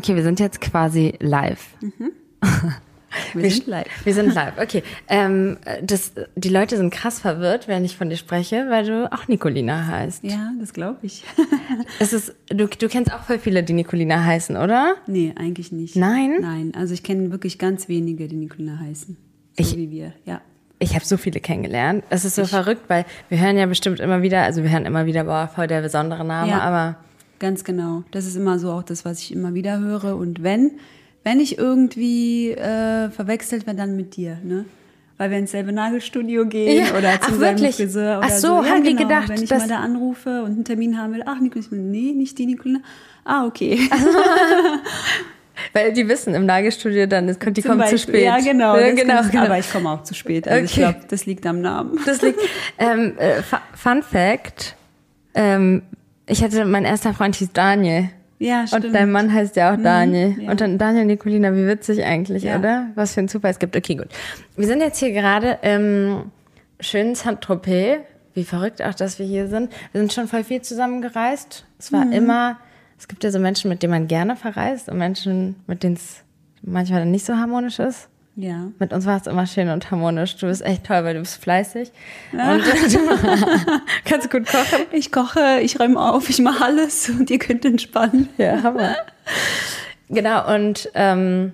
Okay, wir sind jetzt quasi live. Mhm. Wir, sind live. Wir sind live, okay. Ähm, das, die Leute sind krass verwirrt, wenn ich von dir spreche, weil du auch Nicolina heißt. Ja, das glaube ich. es ist, du, du kennst auch voll viele, die Nicolina heißen, oder? Nee, eigentlich nicht. Nein? Nein, also ich kenne wirklich ganz wenige, die Nicolina heißen. So Ich- wie wir, ja. Ich habe so viele kennengelernt. Es ist so verrückt, weil wir hören ja bestimmt immer wieder, also wir hören immer wieder, boah, voll der besondere Name, Ja. aber Ganz genau. Das ist immer so auch das, was ich immer wieder höre. Und wenn, wenn ich irgendwie äh, verwechselt werde, dann mit dir, ne? Weil wir ins selbe Nagelstudio gehen Ja. oder zum Ach, selben wirklich? Friseur oder Ach so, Ja, haben die genau. gedacht, wenn ich mal da anrufe und einen Termin haben will, ach, ich bin, nee, nicht die Nicolina. Ah, okay. weil die wissen im Nagelstudio dann, die Zum kommen zu Beispiel. spät. Ja, genau. Ja, genau, genau. Aber ich komme auch zu spät. Also ich Okay. glaube, das liegt am Namen. Das liegt. ähm, äh, Fu- Fun Fact: ähm, Ich hatte, mein erster Freund hieß Daniel. Ja, stimmt. Und dein Mann heißt ja auch Daniel. ja. Und dann Daniel Nicolina, wie witzig eigentlich, Ja. oder? Was für ein Zufall es gibt. Okay, gut. Wir sind jetzt hier gerade im schönen Saint-Tropez. Wie verrückt auch, dass wir hier sind. Wir sind schon voll viel zusammengereist. Es war Mhm. immer, es gibt ja so Menschen, mit denen man gerne verreist und Menschen, mit denen es manchmal nicht so harmonisch ist. Ja. Mit uns war es immer schön und harmonisch. Du bist echt toll, weil du bist fleißig. Und du kannst gut kochen. Ich koche, ich räume auf, ich mache alles und ihr könnt entspannen. Ja, Hammer. Genau, und ähm,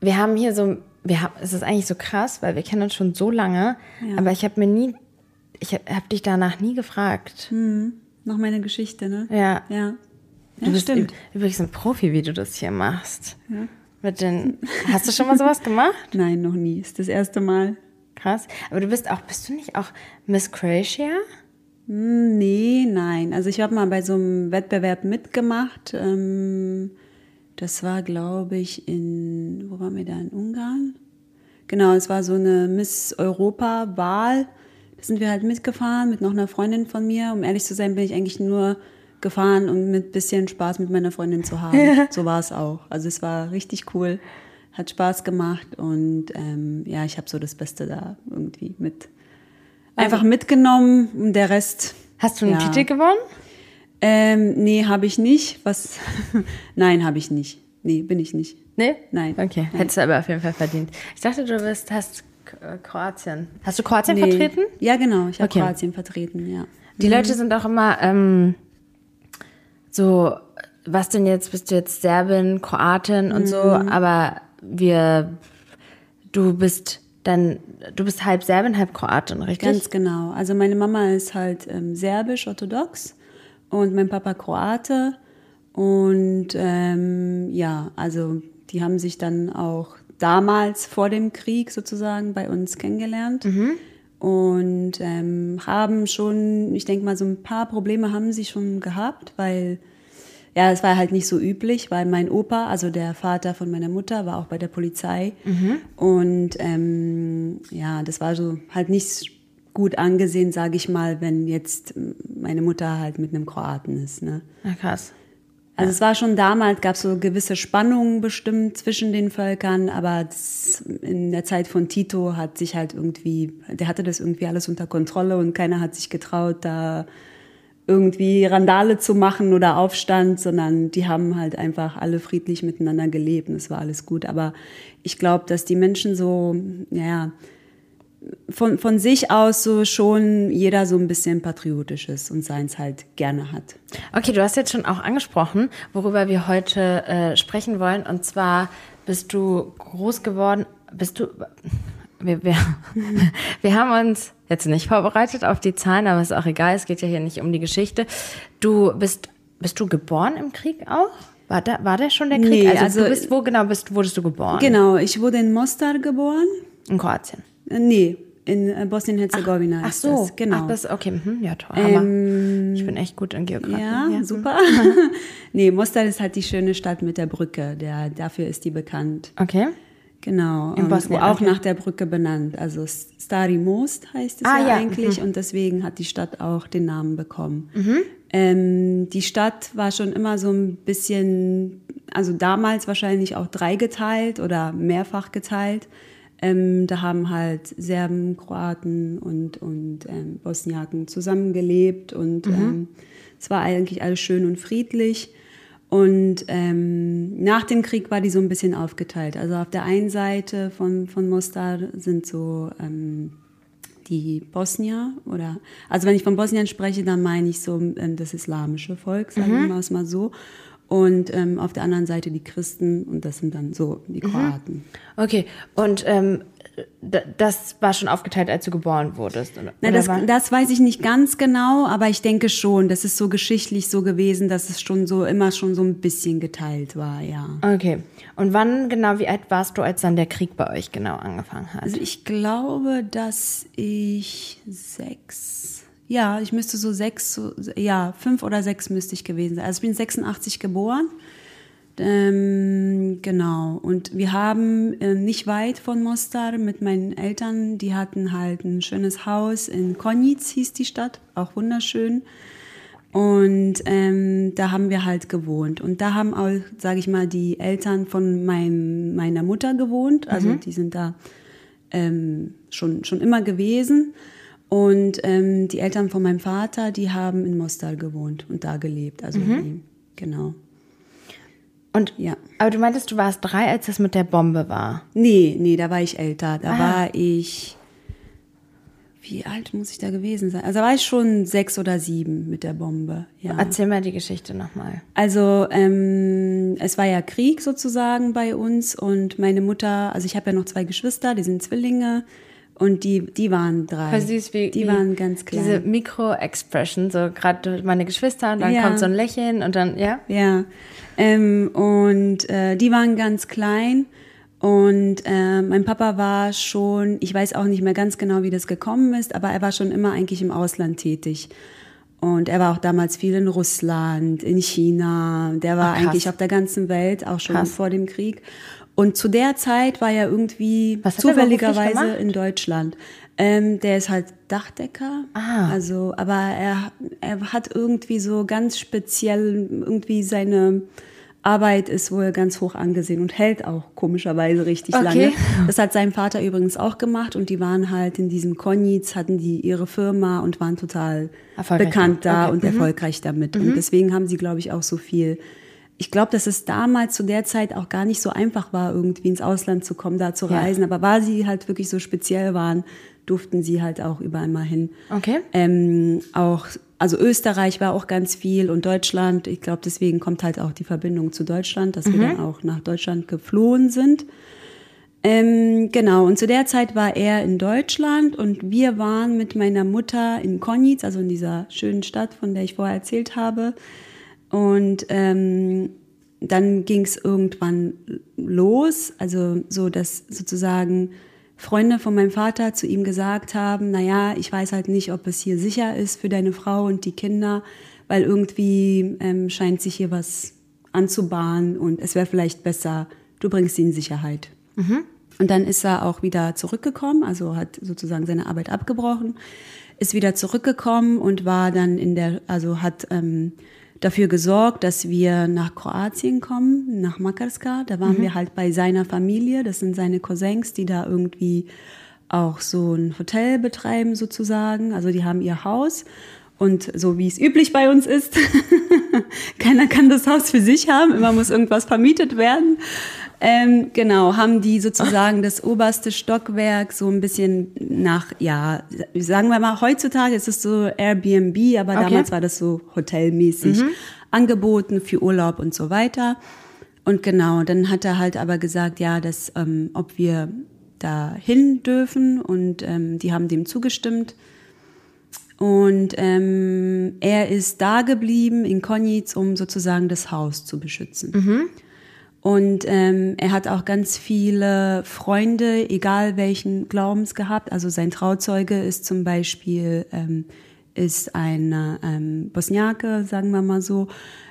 wir haben hier so, wir haben, es ist eigentlich so krass, weil wir kennen uns schon so lange, Ja. aber ich habe mir nie, ich habe hab dich danach nie gefragt. Noch meine Geschichte, ne? Ja. Ja. Du Ja, bist stimmt. üb- übrigens ein Profi, wie du das hier machst. Mit den, hast du schon mal sowas gemacht? Nein, noch nie. Ist das erste Mal. Krass. Aber du bist auch, bist du nicht auch Miss Croatia? Hm, Nee, nein. Also ich habe mal bei so einem Wettbewerb mitgemacht. Ähm, das war, glaube ich, in, wo waren wir da? In Ungarn? Genau, es war so eine Miss Europa-Wahl. Da sind wir halt mitgefahren mit noch einer Freundin von mir. Um ehrlich zu sein, bin ich eigentlich nur gefahren, um mit bisschen Spaß mit meiner Freundin zu haben. So war es auch. Also es war richtig cool, hat Spaß gemacht und ähm, ja, ich habe so das Beste da irgendwie mit einfach mitgenommen und der Rest. Hast du einen ja. Titel gewonnen? Ähm, nee, habe ich nicht. Was? Nein, habe ich nicht. Nee, bin ich nicht. Nee? Nein. Okay, Nein. hättest du aber auf jeden Fall verdient. Ich dachte, du bist, hast K- Kroatien. Hast du Kroatien Nee. vertreten? Ja, genau. Ich habe Okay. Kroatien vertreten, ja. Die Leute sind auch immer ähm, so, was denn jetzt, bist du jetzt Serbin, Kroatin und so, Mhm. aber wir, du bist dann, du bist halb Serbin, halb Kroatin, richtig? Ganz genau. Also meine Mama ist halt ähm, serbisch-orthodox und mein Papa Kroate. Und ähm, ja, also die haben sich dann auch damals vor dem Krieg sozusagen bei uns kennengelernt. Und ähm, haben schon, ich denke mal, so ein paar Probleme haben sie schon gehabt, weil ja, es war halt nicht so üblich, weil mein Opa, also der Vater von meiner Mutter, war auch bei der Polizei. Und ähm, ja, das war so halt nicht gut angesehen, sage ich mal, wenn jetzt meine Mutter halt mit einem Kroaten ist. Ne? Na krass. Also es war schon damals, gab es so gewisse Spannungen bestimmt zwischen den Völkern, aber in der Zeit von Tito hat sich halt irgendwie, der hatte das irgendwie alles unter Kontrolle und keiner hat sich getraut, da irgendwie Randale zu machen oder Aufstand, sondern die haben halt einfach alle friedlich miteinander gelebt und es war alles gut. Aber ich glaube, dass die Menschen so, ja, von, von sich aus so schon jeder so ein bisschen patriotisch ist und seins halt gerne hat. Okay, du hast jetzt schon auch angesprochen, worüber wir heute äh, sprechen wollen. Und zwar bist du groß geworden, bist du. Wir, wir, wir haben uns jetzt nicht vorbereitet auf die Zahlen, aber ist auch egal, es geht ja hier nicht um die Geschichte. Du bist, bist du geboren im Krieg auch? War da, war der schon der Krieg? Nee, also, also- du bist, wo genau bist, wurdest du geboren? Genau, ich wurde in Mostar geboren. In Kroatien. Äh, Nee, in äh, Bosnien-Herzegowina Ach ist so, das. Genau. Ach, das, okay, mhm, ja, toll. Hammer. ich bin echt gut in Geografie. ja, super. nee, Mostar ist halt die schöne Stadt mit der Brücke. Der, dafür ist die bekannt. Okay. Genau. In und Bosnien, auch okay. nach der Brücke benannt. Also Stari Most heißt es Ah, ja, ja, eigentlich. Und deswegen hat die Stadt auch den Namen bekommen. Mhm. Ähm, die Stadt war schon immer so ein bisschen, also damals wahrscheinlich auch dreigeteilt oder mehrfach geteilt. Ähm, da haben halt Serben, Kroaten und, und ähm, Bosniaken zusammengelebt und ähm, es war eigentlich alles schön und friedlich. Und ähm, nach dem Krieg war die so ein bisschen aufgeteilt. Also auf der einen Seite von, von Mostar sind so ähm, die Bosnier oder also wenn ich von Bosnien spreche, dann meine ich so ähm, das islamische Volk, sagen wir es mal so. Und ähm, auf der anderen Seite die Christen und das sind dann so die Kroaten. Okay, und ähm, das war schon aufgeteilt, als du geboren wurdest? Oder, Na, das, das weiß ich nicht ganz genau, aber ich denke schon, das ist so geschichtlich so gewesen, dass es schon so immer schon so ein bisschen geteilt war, ja. Okay, und wann genau, wie alt warst du, als dann der Krieg bei euch genau angefangen hat? Also ich glaube, dass ich sechs, ja, ich müsste so sechs, so, ja, fünf oder sechs müsste ich gewesen sein. Also ich bin 86 geboren. Ähm, genau. Und wir haben äh, nicht weit von Mostar mit meinen Eltern, die hatten halt ein schönes Haus in Konitz, hieß die Stadt, auch wunderschön. Und ähm, da haben wir halt gewohnt. Und da haben auch, sage ich mal, die Eltern von mein, meiner Mutter gewohnt. Also die sind da ähm, schon, schon immer gewesen. Und ähm, die Eltern von meinem Vater, die haben in Mostar gewohnt und da gelebt. Also die, genau. Und, Ja. Aber du meintest, du warst drei, als das mit der Bombe war. Nee, nee, da war ich älter. Da Ah. war ich. Wie alt muss ich da gewesen sein? Also da war ich schon sechs oder sieben mit der Bombe. Ja. Erzähl mal die Geschichte nochmal. Also ähm, es war ja Krieg sozusagen bei uns und meine Mutter, also ich habe ja noch zwei Geschwister, die sind Zwillinge und die, die waren drei. Voll süß, wie, die wie waren ganz klein. Diese Mikro-Expression, so gerade meine Geschwister und dann Ja. kommt so ein Lächeln und dann, ja? Ja, ähm, und äh, die waren ganz klein. Und äh, mein Papa war schon, ich weiß auch nicht mehr ganz genau, wie das gekommen ist, aber er war schon immer eigentlich im Ausland tätig. Und er war auch damals viel in Russland, in China. Der war Ach, eigentlich auf der ganzen Welt, auch schon Krass. vor dem Krieg. Und zu der Zeit war er irgendwie Was er zufälligerweise in Deutschland. Ähm, der ist halt Dachdecker. Ah. Also, aber er, er hat irgendwie so ganz speziell irgendwie seine Arbeit ist wohl ganz hoch angesehen und hält auch komischerweise richtig Okay. lange. Das hat sein Vater übrigens auch gemacht und die waren halt in diesem Konitz, hatten die ihre Firma und waren total bekannt da damit. und erfolgreich damit. Und deswegen haben sie, glaube ich, auch so viel. Ich glaube, dass es damals zu der Zeit auch gar nicht so einfach war, irgendwie ins Ausland zu kommen, da zu Ja. reisen. Aber weil sie halt wirklich so speziell waren, durften sie halt auch überall mal hin. Okay. Ähm, auch, also Österreich war auch ganz viel und Deutschland. Ich glaube, deswegen kommt halt auch die Verbindung zu Deutschland, dass wir dann auch nach Deutschland geflohen sind. Ähm, genau, und zu der Zeit war er in Deutschland und wir waren mit meiner Mutter in Konitz, also in dieser schönen Stadt, von der ich vorher erzählt habe. Und ähm, dann ging es irgendwann los, also so, dass sozusagen Freunde von meinem Vater zu ihm gesagt haben, naja, ich weiß halt nicht, ob es hier sicher ist für deine Frau und die Kinder, weil irgendwie ähm, scheint sich hier was anzubahnen und es wäre vielleicht besser, du bringst sie in Sicherheit. Und dann ist er auch wieder zurückgekommen, also hat sozusagen seine Arbeit abgebrochen, ist wieder zurückgekommen und war dann in der, also hat ähm, dafür gesorgt, dass wir nach Kroatien kommen, nach Makarska. Da waren wir halt bei seiner Familie, das sind seine Cousins, die da irgendwie auch so ein Hotel betreiben sozusagen. Also die haben ihr Haus und so wie es üblich bei uns ist, keiner kann das Haus für sich haben, immer muss irgendwas vermietet werden. Ähm, genau, haben die sozusagen das oberste Stockwerk so ein bisschen nach, ja, sagen wir mal, heutzutage ist es so Airbnb, aber Okay. damals war das so hotelmäßig angeboten für Urlaub und so weiter. Und genau, dann hat er halt aber gesagt, ja, dass, ähm, ob wir da hin dürfen und ähm, die haben dem zugestimmt. Und ähm, er ist da geblieben in Konitz, um sozusagen das Haus zu beschützen. Und ähm, er hat auch ganz viele Freunde, egal welchen Glaubens gehabt. Also sein Trauzeuge ist zum Beispiel ähm, ist ein ähm, Bosniake, sagen wir mal so.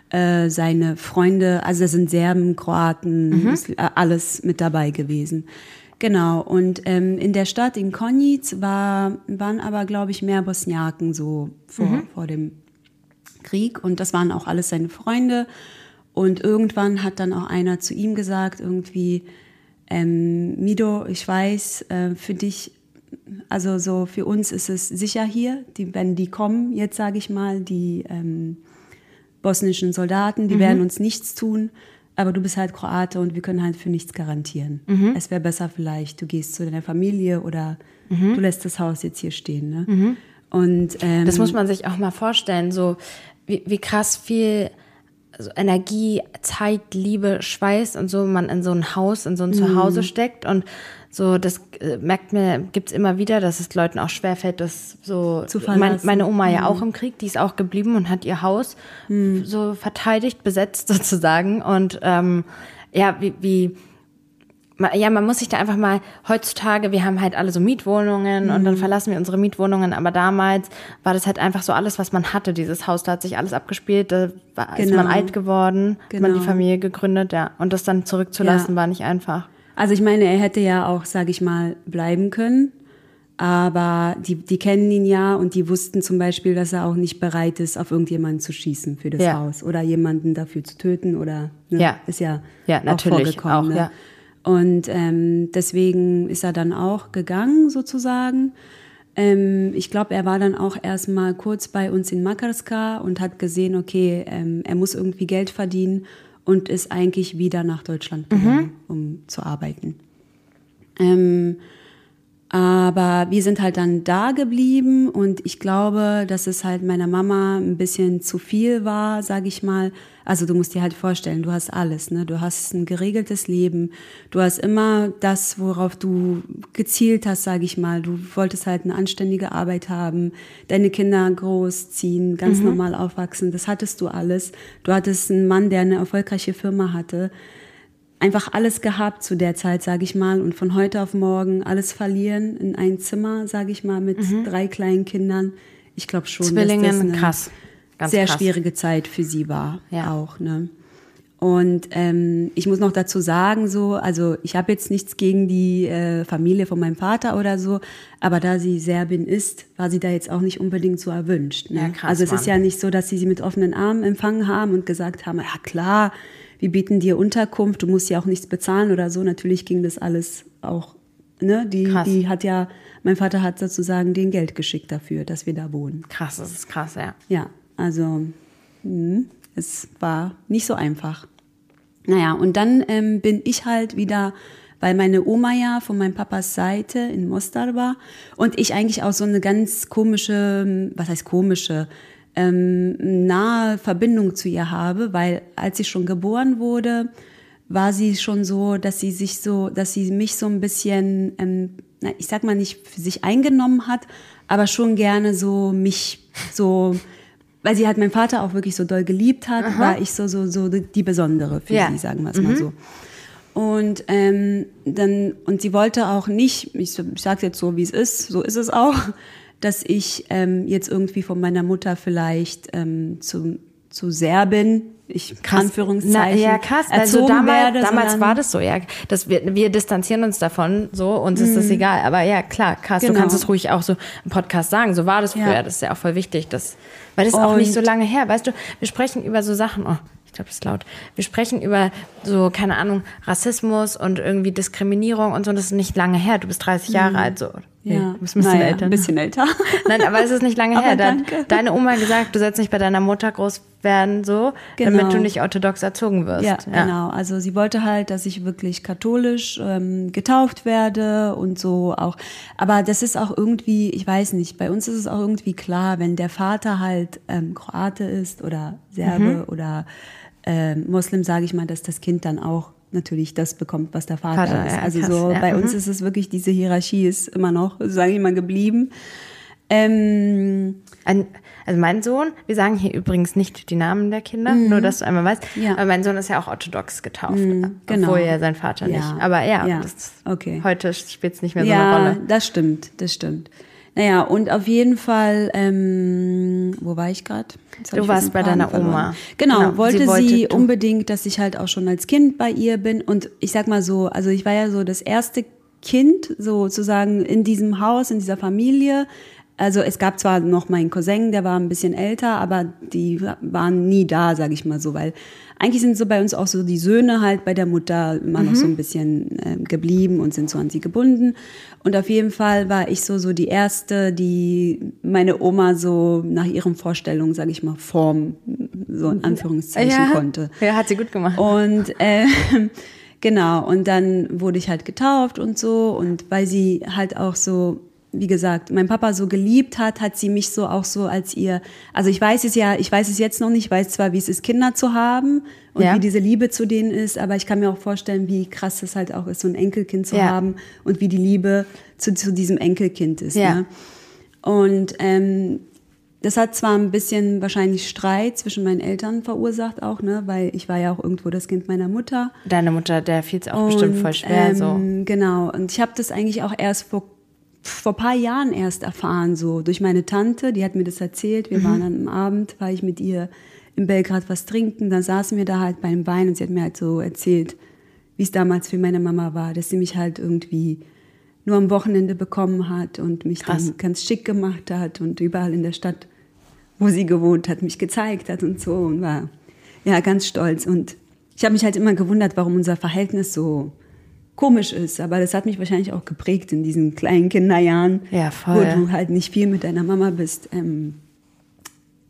Äh, seine Freunde, also das sind Serben, Kroaten, Musli- äh, alles mit dabei gewesen. Genau, und ähm, in der Stadt in Konitz war, waren aber, glaube ich, mehr Bosniaken so vor, vor dem Krieg und das waren auch alles seine Freunde. Und irgendwann hat dann auch einer zu ihm gesagt, irgendwie, ähm, Mido, ich weiß, äh, für dich, also so für uns ist es sicher hier, die, wenn die kommen, jetzt sage ich mal, die ähm, bosnischen Soldaten, die werden uns nichts tun, aber du bist halt Kroate und wir können halt für nichts garantieren. Es wäre besser vielleicht, du gehst zu deiner Familie oder du lässt das Haus jetzt hier stehen. Ne? Und ähm, Das muss man sich auch mal vorstellen, so wie, wie krass viel so Energie, Zeit, Liebe, Schweiß und so man in so ein Haus, in so ein Zuhause steckt und so, das äh, merkt mir, gibt's immer wieder, dass es Leuten auch schwerfällt, das so. Zu mein, meine Oma ja auch im Krieg, die ist auch geblieben und hat ihr Haus so verteidigt, besetzt sozusagen. Und ähm, ja, wie, wie ja, man muss sich da einfach mal heutzutage, wir haben halt alle so Mietwohnungen und dann verlassen wir unsere Mietwohnungen, aber damals war das halt einfach so alles, was man hatte, dieses Haus, da hat sich alles abgespielt, da war, ist Genau. man alt geworden, hat man Genau. die Familie gegründet, ja. Und das dann zurückzulassen Ja. war nicht einfach. Also ich meine, er hätte ja auch, sage ich mal, bleiben können. Aber die, die kennen ihn ja und die wussten zum Beispiel, dass er auch nicht bereit ist, auf irgendjemanden zu schießen für das Ja. Haus oder jemanden dafür zu töten oder ne, Ja. ist ja, Ja, auch natürlich, vorgekommen. auch, ne? ja. Und ähm, deswegen ist er dann auch gegangen sozusagen. Ähm, ich glaube, er war dann auch erstmal kurz bei uns in Makarska und hat gesehen, okay, ähm, er muss irgendwie Geld verdienen und ist eigentlich wieder nach Deutschland gegangen, um zu arbeiten. Ähm, aber wir sind halt dann da geblieben und ich glaube, dass es halt meiner Mama ein bisschen zu viel war, sage ich mal. Also du musst dir halt vorstellen, du hast alles, ne? Du hast ein geregeltes Leben, du hast immer das, worauf du gezielt hast, sage ich mal. Du wolltest halt eine anständige Arbeit haben, deine Kinder großziehen, ganz normal aufwachsen. Das hattest du alles. Du hattest einen Mann, der eine erfolgreiche Firma hatte einfach alles gehabt zu der Zeit, sage ich mal, und von heute auf morgen alles verlieren in ein Zimmer, sage ich mal, mit drei kleinen Kindern. Ich glaube schon, dass das Zwillingen, eine krass. Ganz sehr krass. schwierige Zeit für sie war, Ja. auch. Ne? Und ähm, ich muss noch dazu sagen, so, also ich habe jetzt nichts gegen die äh, Familie von meinem Vater oder so, aber da sie Serbin ist, war sie da jetzt auch nicht unbedingt so erwünscht. Ne? Ja, krass, also es ist Mann. ja nicht so, dass sie sie mit offenen Armen empfangen haben und gesagt haben, ja klar, wir bieten dir Unterkunft, du musst ja auch nichts bezahlen oder so. Natürlich ging das alles auch, ne? Die, Krass. die hat ja, mein Vater hat sozusagen den Geld geschickt dafür, dass wir da wohnen. Krass, das ist krass, ja. Ja, also mh, es war nicht so einfach. Naja, und dann ähm, bin ich halt wieder, weil meine Oma ja von meinem Papas Seite in Mostar war und ich eigentlich auch so eine ganz komische, was heißt komische, ähm, nahe Verbindung zu ihr habe, weil als sie schon geboren wurde, war sie schon so, dass sie sich so, dass sie mich so ein bisschen, ähm, ich sag mal nicht für sich eingenommen hat, aber schon gerne so mich so, weil sie halt meinen Vater auch wirklich so doll geliebt hat, war ich so so so die Besondere für Ja. sie, sagen wir es mal so. Und ähm, dann und sie wollte auch nicht, ich, ich sage jetzt so wie es ist, so ist es auch, dass ich ähm, jetzt irgendwie von meiner Mutter vielleicht ähm, zu zu Serbin, ich Anführungszeichen, Na, ja, krass. Also damals, werde, damals war das so, ja. Das wir, wir distanzieren uns davon, so, uns ist das egal. Aber ja, klar, krass, du Mhm. Genau. kannst es ruhig auch so im Podcast sagen. So war das Ja. früher. Das ist ja auch voll wichtig. Das, weil das ist auch nicht so lange her. Weißt du, wir sprechen über so Sachen. Oh, ich glaube, das ist laut. Wir sprechen über so, keine Ahnung, Rassismus und irgendwie Diskriminierung und so. Und das ist nicht lange her. Du bist 30 Jahre alt, so. Nee, Mhm. Ja, du bist ein bisschen naja, älter. Ein ne? bisschen älter. Nein, aber es ist nicht lange her. Da hat danke. deine Oma gesagt, du sollst nicht bei deiner Mutter groß werden, so, Genau. damit du nicht orthodox erzogen wirst. Ja, genau. Also sie wollte halt, dass ich wirklich katholisch ähm, getauft werde und so auch. Aber das ist auch irgendwie, ich weiß nicht, bei uns ist es auch irgendwie klar, wenn der Vater halt ähm, Kroate ist oder Serbe oder ähm, Muslim, sage ich mal, dass das Kind dann auch natürlich das bekommt, was der Vater, Vater, ist. ja, also krass, so ja, bei uns mhm. ist es wirklich diese Hierarchie ist immer noch, sage ich mal, geblieben. Ähm, Ein, also mein Sohn, wir sagen hier übrigens nicht die Namen der Kinder, nur dass du einmal weißt. Mhm. Ja. Aber mein Sohn ist ja auch orthodox getauft, genau. obwohl ja sein Vater Ja. nicht. Aber ja, Ja, okay. heute spielt es nicht mehr so ja, eine Rolle. das stimmt, das stimmt. Naja, und auf jeden Fall, ähm, wo war ich gerade? Du warst bei deiner Oma. Genau, Genau, wollte sie sie, wollte du- unbedingt, dass ich halt auch schon als Kind bei ihr bin. Und ich sag mal so, also ich war ja so das erste Kind sozusagen in diesem Haus, in dieser Familie. Also es gab zwar noch meinen Cousin, der war ein bisschen älter, aber die waren nie da, sage ich mal so, weil eigentlich sind so bei uns auch so die Söhne halt bei der Mutter immer noch so ein bisschen ähm, geblieben und sind so an sie gebunden. Und auf jeden Fall war ich so so die erste, die meine Oma so nach ihren Vorstellungen, sage ich mal, formen so in Anführungszeichen ja. konnte. Ja, hat sie gut gemacht. Und äh, genau, und dann wurde ich halt getauft und so. Und weil sie halt auch so, wie gesagt, mein Papa so geliebt hat, hat sie mich so auch so als ihr, also ich weiß es ja, ich weiß es jetzt noch nicht, ich weiß zwar, wie es ist, Kinder zu haben und Ja. wie diese Liebe zu denen ist, aber ich kann mir auch vorstellen, wie krass es halt auch ist, so ein Enkelkind zu Ja. haben und wie die Liebe zu, zu diesem Enkelkind ist. Ja. Ne? Und ähm, das hat zwar ein bisschen wahrscheinlich Streit zwischen meinen Eltern verursacht auch, ne, weil ich war ja auch irgendwo das Kind meiner Mutter. Deine Mutter, der fiel es auch bestimmt voll schwer. ähm, so. Genau. Und ich habe das eigentlich auch erst vor vor ein paar Jahren erst erfahren, so durch meine Tante, die hat mir das erzählt. Wir waren dann am Abend, war ich mit ihr in Belgrad was trinken, dann saßen wir da halt beim Wein und sie hat mir halt so erzählt, wie es damals für meine Mama war, dass sie mich halt irgendwie nur am Wochenende bekommen hat und mich Krass. dann ganz schick gemacht hat und überall in der Stadt, wo sie gewohnt hat, mich gezeigt hat und so und war ja ganz stolz. Und ich habe mich halt immer gewundert, warum unser Verhältnis so komisch ist. Aber das hat mich wahrscheinlich auch geprägt in diesen kleinen Kinderjahren, Ja, wo du halt nicht viel mit deiner Mama bist. Ähm,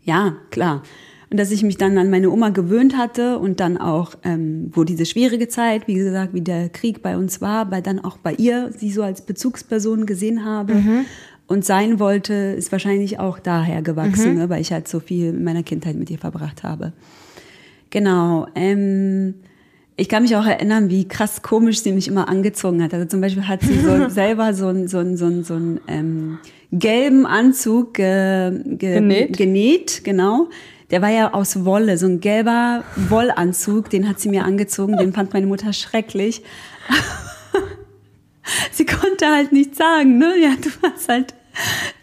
ja, klar. Und dass ich mich dann an meine Oma gewöhnt hatte und dann auch, ähm, wo diese schwierige Zeit, wie gesagt, wie der Krieg bei uns war, weil dann auch bei ihr sie so als Bezugsperson gesehen habe Mhm. und sein wollte, ist wahrscheinlich auch daher gewachsen, Mhm. ne, weil ich halt so viel in meiner Kindheit mit ihr verbracht habe. Genau. Ähm, ich kann mich auch erinnern, wie krass komisch sie mich immer angezogen hat. Also zum Beispiel hat sie so selber so einen so einen- so einen- so einen, ähm, gelben Anzug ge, ge, Genäht? genäht, genau. Der war ja aus Wolle, so ein gelber Wollanzug, den hat sie mir angezogen, den fand meine Mutter schrecklich. sie konnte halt nichts sagen, ne? Ja, du warst halt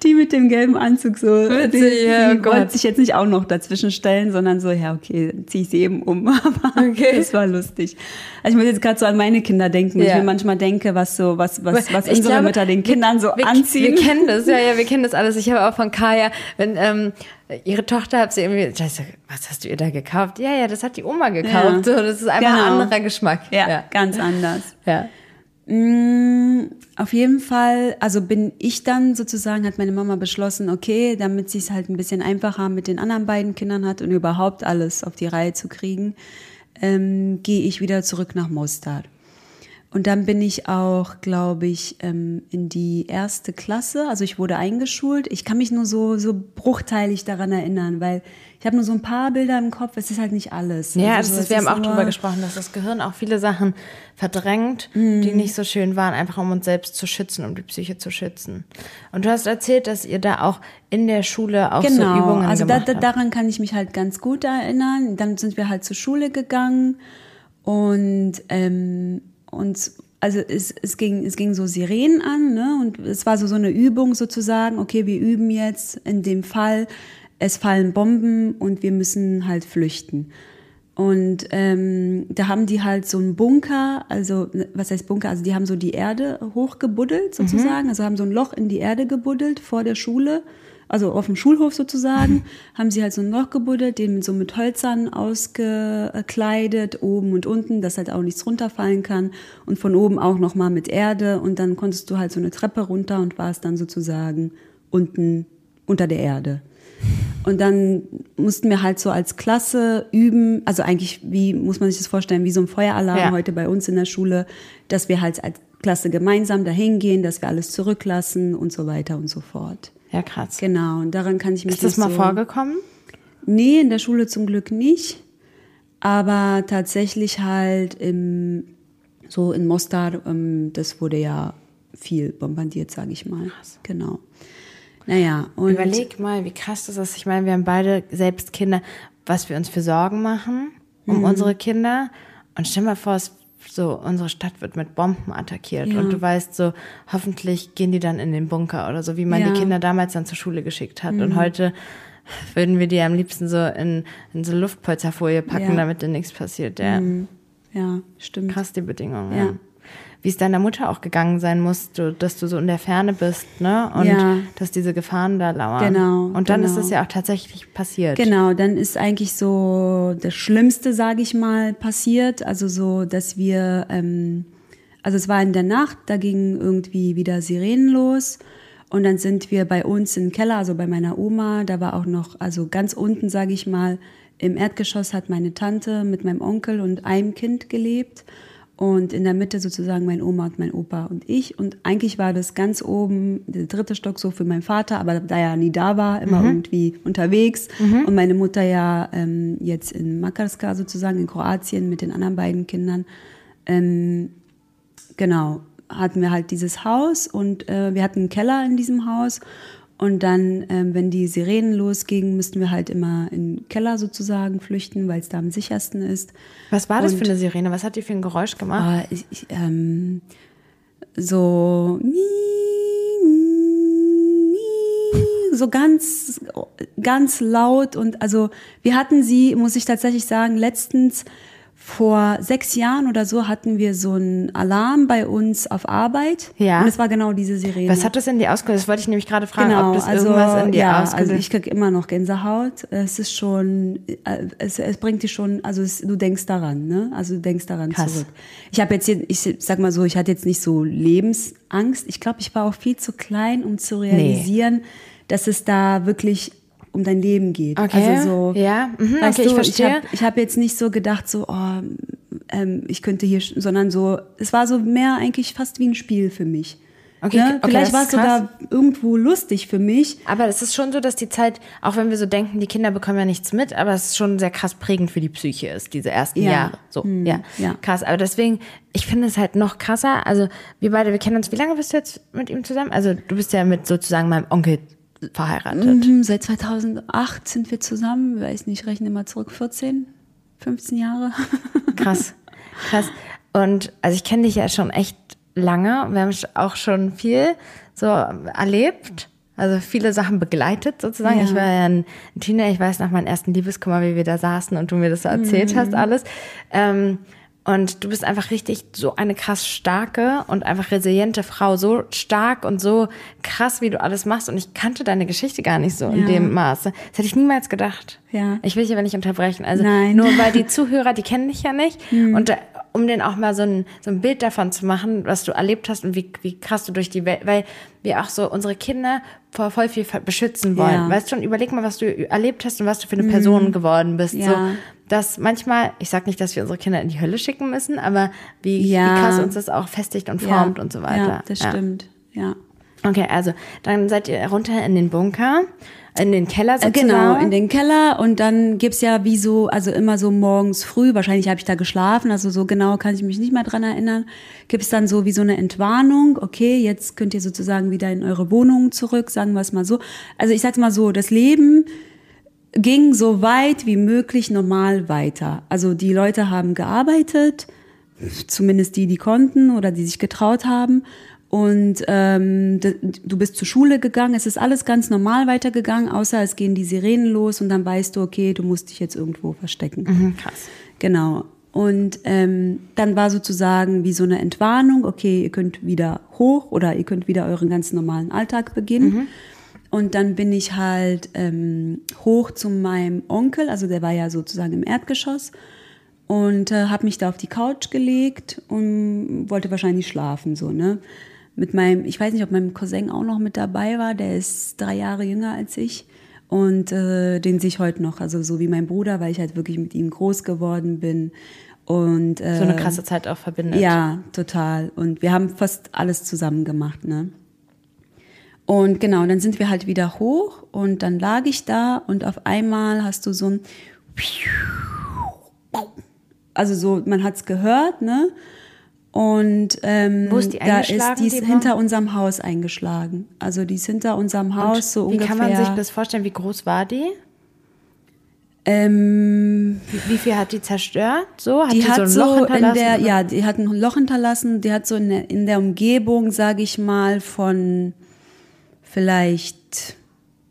die mit dem gelben Anzug so. Witzig, die, ja, die oh wollte sich jetzt nicht auch noch dazwischen stellen, sondern so, ja, okay, zieh ich sie eben um. Aber Okay. das war lustig. Also ich muss jetzt gerade so an meine Kinder denken. Ja. Ich mir manchmal denke, was so, was, was, was Ich unsere glaube, Mütter den Kindern so wir, anziehen. Wir kennen das, ja, ja, wir kennen das alles. Ich habe auch von Kaya, wenn ähm, ihre Tochter hat sie irgendwie, was hast du ihr da gekauft? Ja, ja, das hat die Oma gekauft. Ja. So, das ist einfach Genau. ein anderer Geschmack. ja, ja. ganz anders. ja. Mm, Auf jeden Fall, also bin ich dann sozusagen, hat meine Mama beschlossen, okay, damit sie es halt ein bisschen einfacher mit den anderen beiden Kindern hat und überhaupt alles auf die Reihe zu kriegen, ähm, gehe ich wieder zurück nach Mostard. Und dann bin ich auch, glaube ich, ähm, in die erste Klasse. Also ich wurde eingeschult. Ich kann mich nur so, so bruchteilig daran erinnern, weil ich habe nur so ein paar Bilder im Kopf. Es ist halt nicht alles. Ja, Also das so, ist, wir haben auch drüber gesprochen, dass das Gehirn auch viele Sachen verdrängt, Mhm. die nicht so schön waren, einfach um uns selbst zu schützen, um die Psyche zu schützen. Und du hast erzählt, dass ihr da auch in der Schule auch so Genau, Übungen also gemacht da, habt. daran kann ich mich halt ganz gut erinnern. Dann sind wir halt zur Schule gegangen und ähm, und also es, es ging es ging so Sirenen an, ne? Und es war so so eine Übung sozusagen. Okay, wir üben jetzt in dem Fall, es fallen Bomben und wir müssen halt flüchten. Und ähm, da haben die halt so einen Bunker, also was heißt Bunker? Also die haben so die Erde hochgebuddelt sozusagen, also haben so ein Loch in die Erde gebuddelt vor der Schule, also auf dem Schulhof sozusagen, haben sie halt so ein Loch gebuddelt, den so mit Hölzern ausgekleidet, oben und unten, dass halt auch nichts runterfallen kann und von oben auch nochmal mit Erde und dann konntest du halt so eine Treppe runter und warst dann sozusagen unten unter der Erde. Und dann mussten wir halt so als Klasse üben, also eigentlich, wie muss man sich das vorstellen, wie so ein Feueralarm Ja. heute bei uns in der Schule, dass wir halt als Klasse gemeinsam dahin gehen, dass wir alles zurücklassen und so weiter und so fort. ja, krass. Genau, und daran kann ich mich Ist das mal so vorgekommen? Nee, in der Schule zum Glück nicht. Aber tatsächlich halt im, so in Mostar, ähm, das wurde ja viel bombardiert, sage ich mal. Genau. Naja, und Überleg mal, wie krass das ist. Ich meine, wir haben beide selbst Kinder, was wir uns für Sorgen machen um Mhm. unsere Kinder. Und stell mal vor, es so, unsere Stadt wird mit Bomben attackiert Ja. und du weißt so, hoffentlich gehen die dann in den Bunker oder so, wie man Ja. Mhm. die Kinder damals dann zur Schule geschickt hat. Und heute würden wir die am liebsten so in, in so Luftpolsterfolie packen, Ja. damit dir nichts passiert. Ja, ja, stimmt. krass die Bedingungen. Ja. Wie es deiner Mutter auch gegangen sein muss, du, dass du so in der Ferne bist, ne? Und Ja. dass diese Gefahren da lauern. Genau, Und dann ist genau. es ja auch tatsächlich passiert. Genau, dann ist eigentlich so das Schlimmste, sage ich mal, passiert. Also so, dass wir, ähm, also es war in der Nacht, da gingen irgendwie wieder Sirenen los. Und dann sind wir bei uns im Keller, also bei meiner Oma, da war auch noch, also ganz unten, sage ich mal, im Erdgeschoss hat meine Tante mit meinem Onkel und einem Kind gelebt und in der Mitte sozusagen mein Oma und mein Opa und ich. Und eigentlich war das ganz oben der dritte Stock so für meinen Vater, aber da er nie da war, immer mhm. irgendwie unterwegs mhm. und meine Mutter ja ähm, jetzt in Makarska sozusagen in Kroatien mit den anderen beiden Kindern. Ähm, genau, hatten wir halt dieses Haus und äh, wir hatten einen Keller in diesem Haus und dann, ähm, wenn die Sirenen losgingen, müssten wir halt immer in den Keller sozusagen flüchten, weil es da am sichersten ist. Was war das und, für eine Sirene? Was hat die für ein Geräusch gemacht? Äh, ich, ich, ähm, so so ganz ganz laut und also wir hatten sie muss ich tatsächlich sagen letztens vor sechs Jahren oder so hatten wir so einen Alarm bei uns auf Arbeit. Ja. Und es war genau diese Sirene. Was hat das in dir ausgelöst? Das wollte ich nämlich gerade fragen, genau, ob das also, irgendwas in dir ja, ausgelöst Also ich krieg immer noch Gänsehaut. Es ist schon, äh, es, es bringt dich schon, also es, du denkst daran, ne? Also du denkst daran Krass. zurück. Ich habe jetzt, hier, ich sag mal so, ich hatte jetzt nicht so Lebensangst. Ich glaube, ich war auch viel zu klein, um zu realisieren, nee. dass es da wirklich um dein Leben geht. Okay. Also so, ja, mhm, weißt okay, du, ich verstehe. Ich habe ich hab jetzt nicht so gedacht, so, oh, ähm, ich könnte hier, sondern so, es war so mehr eigentlich fast wie ein Spiel für mich. Okay, ne? okay Vielleicht war es sogar irgendwo lustig für mich. Aber es ist schon so, dass die Zeit, auch wenn wir so denken, die Kinder bekommen ja nichts mit, aber es ist schon sehr krass prägend für die Psyche ist, diese ersten ja. Jahre. So, hm, ja. ja. Krass. Aber deswegen, ich finde es halt noch krasser. Also, wir beide, wir kennen uns, wie lange bist du jetzt mit ihm zusammen? Also, du bist ja mit sozusagen meinem Onkel verheiratet. Mhm, seit 2008 sind wir zusammen. Ich weiß nicht, rechne mal zurück, 14, 15 Jahre. Krass, krass. Und also ich kenne dich ja schon echt lange. Wir haben auch schon viel so erlebt. Also viele Sachen begleitet sozusagen. Ja. Ich war ja ein Teenager, ich weiß nach meinem ersten Liebeskummer, wie wir da saßen und du mir das so erzählt mhm. hast alles. Ähm, und du bist einfach richtig so eine krass starke und einfach resiliente Frau. So stark und so krass, wie du alles machst. Und ich kannte deine Geschichte gar nicht so ja. in dem Maße. Das hätte ich niemals gedacht. Ja. Ich will dich aber nicht unterbrechen. Also Nein. nur weil die Zuhörer, die kennen dich ja nicht. Mhm. Und um denen auch mal so ein, so ein Bild davon zu machen, was du erlebt hast und wie, wie krass du durch die Welt, weil wir auch so unsere Kinder vor voll viel beschützen wollen. Ja. Weißt du, und überleg mal, was du erlebt hast und was du für eine Person mhm. geworden bist. Ja. So, dass manchmal, ich sag nicht, dass wir unsere Kinder in die Hölle schicken müssen, aber wie, ja. wie krass uns das auch festigt und formt und so weiter. Ja, das stimmt, ja. Okay, also dann seid ihr runter in den Bunker. In den Keller äh, sozusagen? Genau, in den Keller und dann gibt's ja wie so, also immer so morgens früh, wahrscheinlich habe ich da geschlafen, also so genau kann ich mich nicht mehr dran erinnern, gibt's dann so wie so eine Entwarnung, okay, jetzt könnt ihr sozusagen wieder in eure Wohnung zurück, sagen wir es mal so. Also ich sag's mal so, das Leben ging so weit wie möglich normal weiter. Also die Leute haben gearbeitet, zumindest die, die konnten oder die sich getraut haben und ähm, du bist zur Schule gegangen, es ist alles ganz normal weitergegangen, außer es gehen die Sirenen los und dann weißt du, okay, du musst dich jetzt irgendwo verstecken. Mhm, krass. Genau. Und ähm, dann war sozusagen wie so eine Entwarnung, okay, ihr könnt wieder hoch oder ihr könnt wieder euren ganz normalen Alltag beginnen. Mhm. Und dann bin ich halt ähm, hoch zu meinem Onkel, also der war ja sozusagen im Erdgeschoss und äh, habe mich da auf die Couch gelegt und wollte wahrscheinlich schlafen so ne mit meinem, ich weiß nicht, ob mein Cousin auch noch mit dabei war, der ist drei Jahre jünger als ich und äh, den sehe ich heute noch, also so wie mein Bruder, weil ich halt wirklich mit ihm groß geworden bin und äh, so eine krasse Zeit auch verbindet. Ja, total. Und wir haben fast alles zusammen gemacht, ne? Und genau, dann sind wir halt wieder hoch und dann lag ich da und auf einmal hast du so ein also so, man hat's gehört, ne? Und ähm, ist da ist die, ist hinter unserem Haus eingeschlagen. Also die ist hinter unserem Haus Und so wie ungefähr. Wie kann man sich das vorstellen? Wie groß war die? Ähm, wie, wie, viel hat die zerstört? So hat die, die hat so ein Loch hinterlassen? In der, ja, die hat ein Loch hinterlassen. Die hat so in der, in der Umgebung, sage ich mal, von vielleicht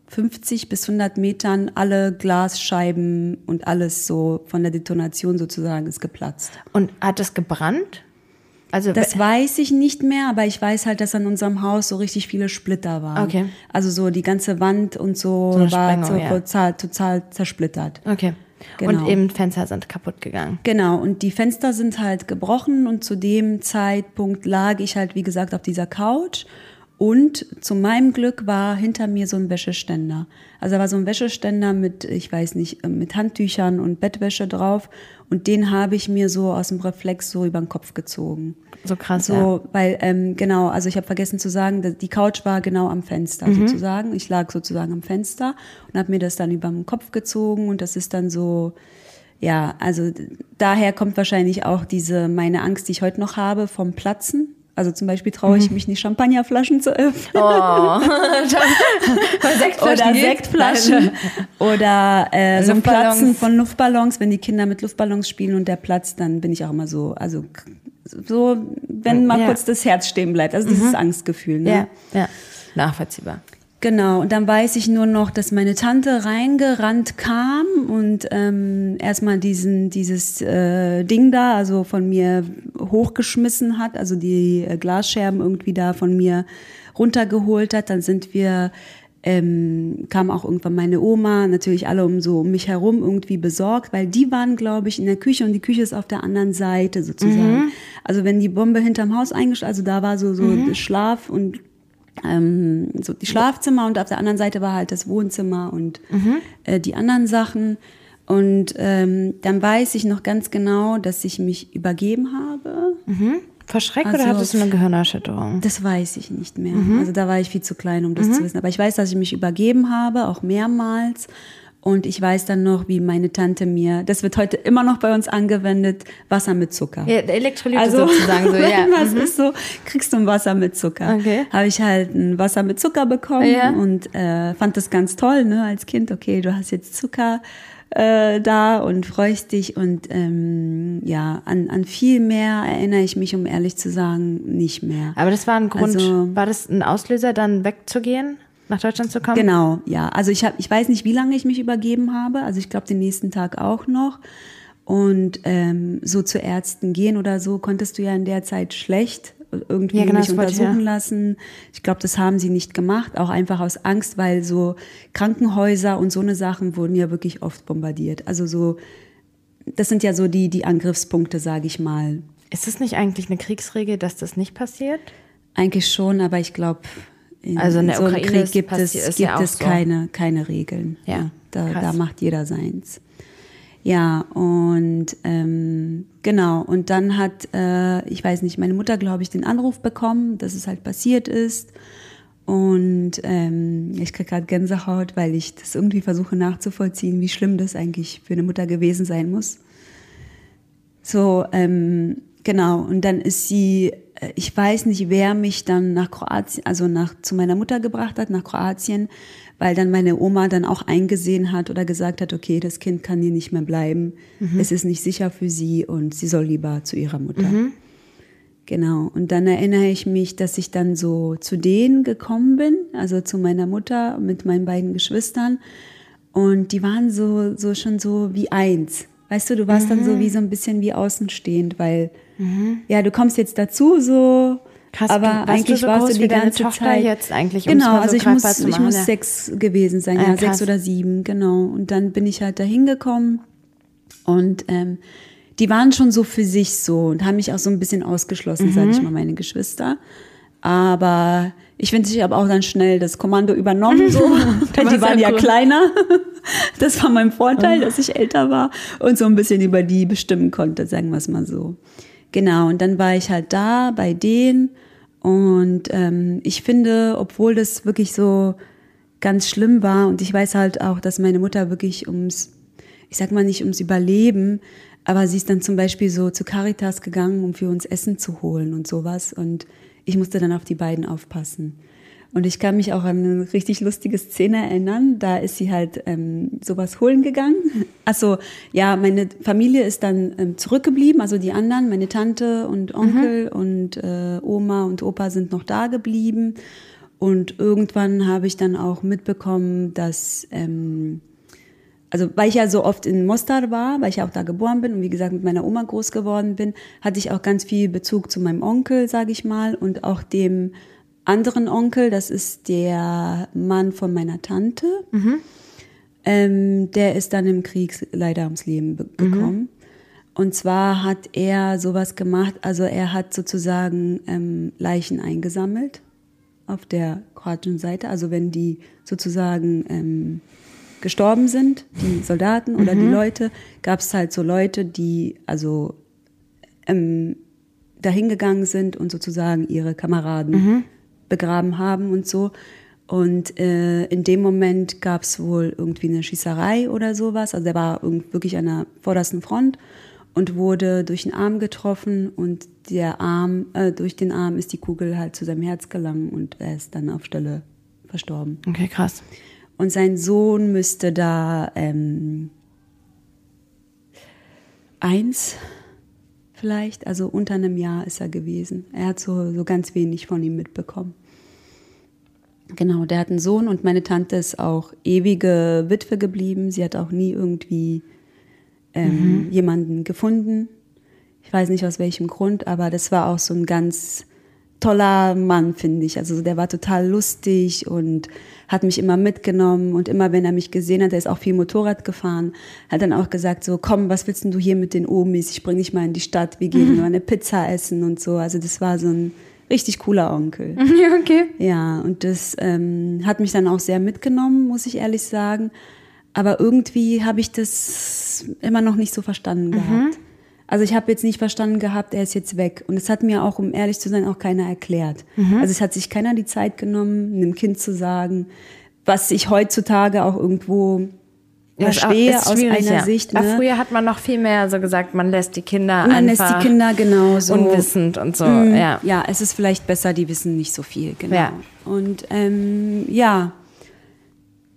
50 bis 100 Metern alle Glasscheiben und alles so von der Detonation sozusagen ist geplatzt. Und hat es gebrannt? Also das weiß ich nicht mehr, aber ich weiß halt, dass an unserem Haus so richtig viele Splitter waren. Okay. Also so die ganze Wand und so, so war so ja. total, total zersplittert. Okay. Genau. Und eben Fenster sind kaputt gegangen. Genau, und die Fenster sind halt gebrochen und zu dem Zeitpunkt lag ich halt, wie gesagt, auf dieser Couch Und zu meinem Glück war hinter mir so ein Wäscheständer. Also da war so ein Wäscheständer mit, ich weiß nicht, mit Handtüchern und Bettwäsche drauf. Und den habe ich mir so aus dem Reflex so über den Kopf gezogen. So krass. So, ja. weil, ähm, genau, also ich habe vergessen zu sagen, die Couch war genau am Fenster Mhm. sozusagen. Ich lag sozusagen am Fenster und habe mir das dann über den Kopf gezogen und das ist dann so, ja, also daher kommt wahrscheinlich auch diese, meine Angst, die ich heute noch habe, vom Platzen. Also zum Beispiel traue ich mich nicht, Champagnerflaschen zu öffnen. Mhm. Oh. Sektflaschen oder? Sektflaschen oder äh, so Luftballons. Platzen von Luftballons, wenn die Kinder mit Luftballons spielen und der platzt, dann bin ich auch immer so, also so, wenn mal Ja. kurz das Herz stehen bleibt, also dieses Angstgefühl. Ne? Ja, ja. Nachvollziehbar. Genau, und dann weiß ich nur noch, dass meine Tante reingerannt kam und ähm, erstmal diesen, dieses äh, Ding da, also von mir hochgeschmissen hat, also die äh, Glasscherben irgendwie da von mir runtergeholt hat. Dann sind wir, ähm, kam auch irgendwann meine Oma, natürlich alle um so um mich herum irgendwie besorgt, weil die waren, glaube ich, in der Küche und die Küche ist auf der anderen Seite sozusagen. Also wenn die Bombe hinterm Haus eingeschlagen, also da war so, so Schlaf und ähm, so die Schlafzimmer und auf der anderen Seite war halt das Wohnzimmer und äh, die anderen Sachen. Und ähm, dann weiß ich noch ganz genau, dass ich mich übergeben habe. Verschreckt Also- oder hattest du eine Gehirnerschütterung? Das weiß ich nicht mehr. Also da war ich viel zu klein, um das zu wissen. Aber ich weiß, dass ich mich übergeben habe, auch mehrmals. Und ich weiß dann noch, wie meine Tante mir, das wird heute immer noch bei uns angewendet, Wasser mit Zucker. Ja, Elektrolyte Also, sozusagen so, wenn ja. was ist so, kriegst du ein Wasser mit Zucker. Okay. Habe ich halt ein Wasser mit Zucker bekommen Ja. und äh, fand das ganz toll, ne, als Kind. Okay, du hast jetzt Zucker äh, da und freust dich und ähm, ja, an, an viel mehr erinnere ich mich, um ehrlich zu sagen, nicht mehr. Aber das war ein Grund, Also- war das ein Auslöser, dann wegzugehen, nach Deutschland zu kommen? Genau, ja. Also ich habe, ich weiß nicht, wie lange ich mich übergeben habe. Also ich glaube den nächsten Tag auch noch. Und ähm, so zu Ärzten gehen oder so konntest du ja in der Zeit schlecht irgendwie Ja, genau, mich wollte ich, untersuchen ja. lassen. Ich glaube, das haben sie nicht gemacht, auch einfach aus Angst, weil so Krankenhäuser und so eine Sachen wurden ja wirklich oft bombardiert. Also so, das sind ja so die die Angriffspunkte, sage ich mal. Ist es nicht eigentlich eine Kriegsregel, dass das nicht passiert? Eigentlich schon, aber ich glaube, in Also in der so einem Ukraine Krieg gibt es, gibt ja es so. keine, keine Regeln. Ja, da, krass. da macht jeder seins. Ja, und ähm, genau, und dann hat, äh, ich weiß nicht, meine Mutter, glaube ich, den Anruf bekommen, dass es halt passiert ist. Und ähm, ich kriege gerade Gänsehaut, weil ich das irgendwie versuche nachzuvollziehen, wie schlimm das eigentlich für eine Mutter gewesen sein muss. So, ähm, genau. Und dann ist sie, ich weiß nicht, wer mich dann nach Kroatien, also nach, zu meiner Mutter gebracht hat, nach Kroatien, weil dann meine Oma dann auch eingesehen hat oder gesagt hat, okay, das Kind kann hier nicht mehr bleiben. Es ist nicht sicher für sie und sie soll lieber zu ihrer Mutter. Genau. Und dann erinnere ich mich, dass ich dann so zu denen gekommen bin, also zu meiner Mutter mit meinen beiden Geschwistern. Und die waren so, so schon so wie eins. Weißt du, du warst dann so wie so ein bisschen wie außenstehend, weil, ja, du kommst jetzt dazu, so. Krass, aber eigentlich so warst du die ganze Tochter Zeit. jetzt eigentlich, um Genau, so also ich muss, ich machen, muss ja. sechs gewesen sein, Ah, ja, krass. sechs oder sieben, genau. Und dann bin ich halt da hingekommen und ähm, die waren schon so für sich so und haben mich auch so ein bisschen ausgeschlossen, Mhm. sage ich mal, meine Geschwister. Aber ich finde, ich habe auch dann schnell das Kommando übernommen, so. Die waren ja ja cool. kleiner. Das war mein Vorteil, dass ich älter war und so ein bisschen über die bestimmen konnte, sagen wir es mal so. Genau, und dann war ich halt da bei denen und ähm, ich finde, obwohl das wirklich so ganz schlimm war und ich weiß halt auch, dass meine Mutter wirklich ums, ich sag mal nicht ums Überleben, aber sie ist dann zum Beispiel so zu Caritas gegangen, um für uns Essen zu holen und sowas und ich musste dann auf die beiden aufpassen. Und ich kann mich auch an eine richtig lustige Szene erinnern. Da ist sie halt ähm, sowas holen gegangen. Also ja, meine Familie ist dann ähm, zurückgeblieben, also die anderen, meine Tante und Onkel und äh, Oma und Opa sind noch da geblieben. Und irgendwann habe ich dann auch mitbekommen, dass ähm, also weil ich ja so oft in Mostar war, weil ich ja auch da geboren bin und wie gesagt mit meiner Oma groß geworden bin, hatte ich auch ganz viel Bezug zu meinem Onkel, sage ich mal, und auch dem anderen Onkel, das ist der Mann von meiner Tante. Ähm, der ist dann im Krieg leider ums Leben be- gekommen. Und zwar hat er sowas gemacht, also er hat sozusagen ähm, Leichen eingesammelt auf der kroatischen Seite. Also wenn die sozusagen ähm, gestorben sind, die Soldaten oder die Leute, gab es halt so Leute, die also ähm, dahingegangen sind und sozusagen ihre Kameraden begraben haben und so. Und äh, in dem Moment gab es wohl irgendwie eine Schießerei oder sowas. Also der war wirklich an der vordersten Front und wurde durch den Arm getroffen und der Arm, äh, durch den Arm ist die Kugel halt zu seinem Herz gelangen und er ist dann auf Stelle verstorben. Okay, krass. Und sein Sohn müsste da ähm, eins vielleicht, also unter einem Jahr ist er gewesen. Er hat so, so ganz wenig von ihm mitbekommen. Genau, der hat einen Sohn und meine Tante ist auch ewige Witwe geblieben. Sie hat auch nie irgendwie ähm, jemanden gefunden. Ich weiß nicht aus welchem Grund, aber das war auch so ein ganz toller Mann, finde ich. Also der war total lustig und hat mich immer mitgenommen und immer, wenn er mich gesehen hat, er ist auch viel Motorrad gefahren, hat dann auch gesagt so, komm, was willst denn du hier mit den Omis? Ich bring dich mal in die Stadt, wir gehen mal eine Pizza essen und so. Also das war so ein richtig cooler Onkel. Ja, okay. Ja, und das ähm, hat mich dann auch sehr mitgenommen, muss ich ehrlich sagen. Aber irgendwie habe ich das immer noch nicht so verstanden gehabt. Also ich habe jetzt nicht verstanden gehabt, er ist jetzt weg. Und es hat mir auch, um ehrlich zu sein, auch keiner erklärt. Also es hat sich keiner die Zeit genommen, einem Kind zu sagen, was ich heutzutage auch irgendwo verstehe aus einer ja. Sicht. Ne? Früher hat man noch viel mehr so gesagt, man lässt die Kinder Man lässt einfach die Kinder genauso unwissend und so. Mm, Ja. ja, es ist vielleicht besser, die wissen nicht so viel, genau. Ja. Und ähm, ja,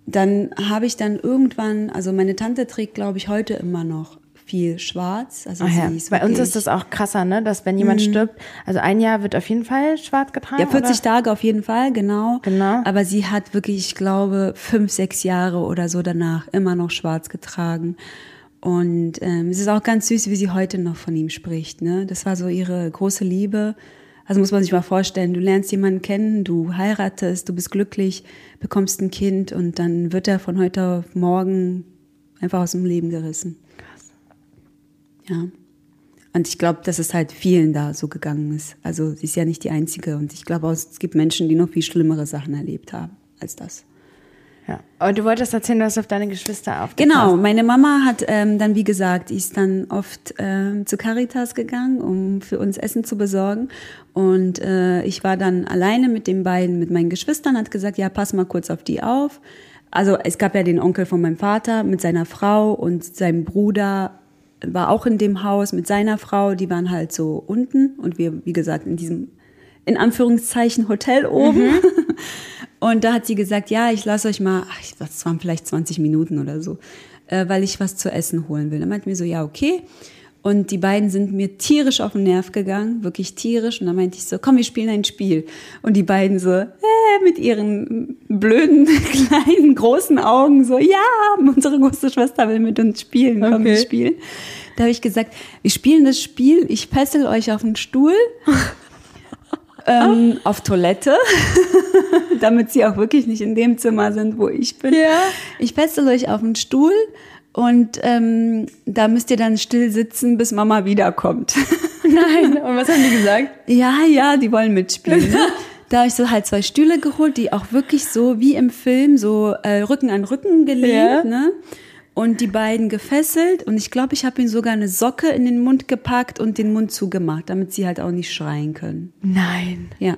dann habe ich dann irgendwann, also meine Tante trägt, glaube ich, heute immer noch viel schwarz. Also Ach ja. Bei uns ist das auch krasser, ne? Dass wenn jemand stirbt, also ein Jahr wird auf jeden Fall schwarz getragen. Ja, 40 oder? Tage auf jeden Fall, genau. Genau. Aber sie hat wirklich, ich glaube, fünf, sechs Jahre oder so danach immer noch schwarz getragen. Und ähm, es ist auch ganz süß, wie sie heute noch von ihm spricht. Ne? Das war so ihre große Liebe. Also muss man sich mal vorstellen, du lernst jemanden kennen, du heiratest, du bist glücklich, bekommst ein Kind und dann wird er von heute auf morgen einfach aus dem Leben gerissen. Ja. Und ich glaube, dass es halt vielen da so gegangen ist. Also sie ist ja nicht die Einzige. Und ich glaube auch, es gibt Menschen, die noch viel schlimmere Sachen erlebt haben als das. Ja. Aber du wolltest erzählen, du hast auf deine Geschwister aufgepasst. Genau, meine Mama hat ähm, dann, wie gesagt, ist dann oft ähm, zu Caritas gegangen, um für uns Essen zu besorgen. Und äh, ich war dann alleine mit den beiden, mit meinen Geschwistern, hat gesagt, ja, pass mal kurz auf die auf. Also es gab ja den Onkel von meinem Vater mit seiner Frau und seinem Bruder war auch in dem Haus mit seiner Frau. Die waren halt so unten und wir, wie gesagt, in diesem in Anführungszeichen Hotel oben. Und da hat sie gesagt, ja, ich lasse euch mal, ach, das waren vielleicht 20 Minuten oder so, äh, weil ich was zu essen holen will. Dann meinte mir so, ja, okay. Und die beiden sind mir tierisch auf den Nerv gegangen, wirklich tierisch. Und dann meinte ich so, komm, wir spielen ein Spiel. Und die beiden so, äh, mit ihren blöden, kleinen, großen Augen so, ja, unsere große Schwester will mit uns spielen, komm, wir Okay. spielen. Da habe ich gesagt, wir spielen das Spiel, ich fessel euch auf den Stuhl, ähm, auf Toilette, damit sie auch wirklich nicht in dem Zimmer sind, wo ich bin. Ja. Ich fessel euch auf den Stuhl und ähm, da müsst ihr dann still sitzen, bis Mama wiederkommt. Nein. Und was haben die gesagt? ja, ja, die wollen mitspielen. Ne? Da habe ich so halt zwei Stühle geholt, die auch wirklich so wie im Film so äh, Rücken an Rücken gelegt, Ja. ne? Und die beiden gefesselt und ich glaube, ich habe ihnen sogar eine Socke in den Mund gepackt und den Mund zugemacht, damit sie halt auch nicht schreien können. Nein. Ja.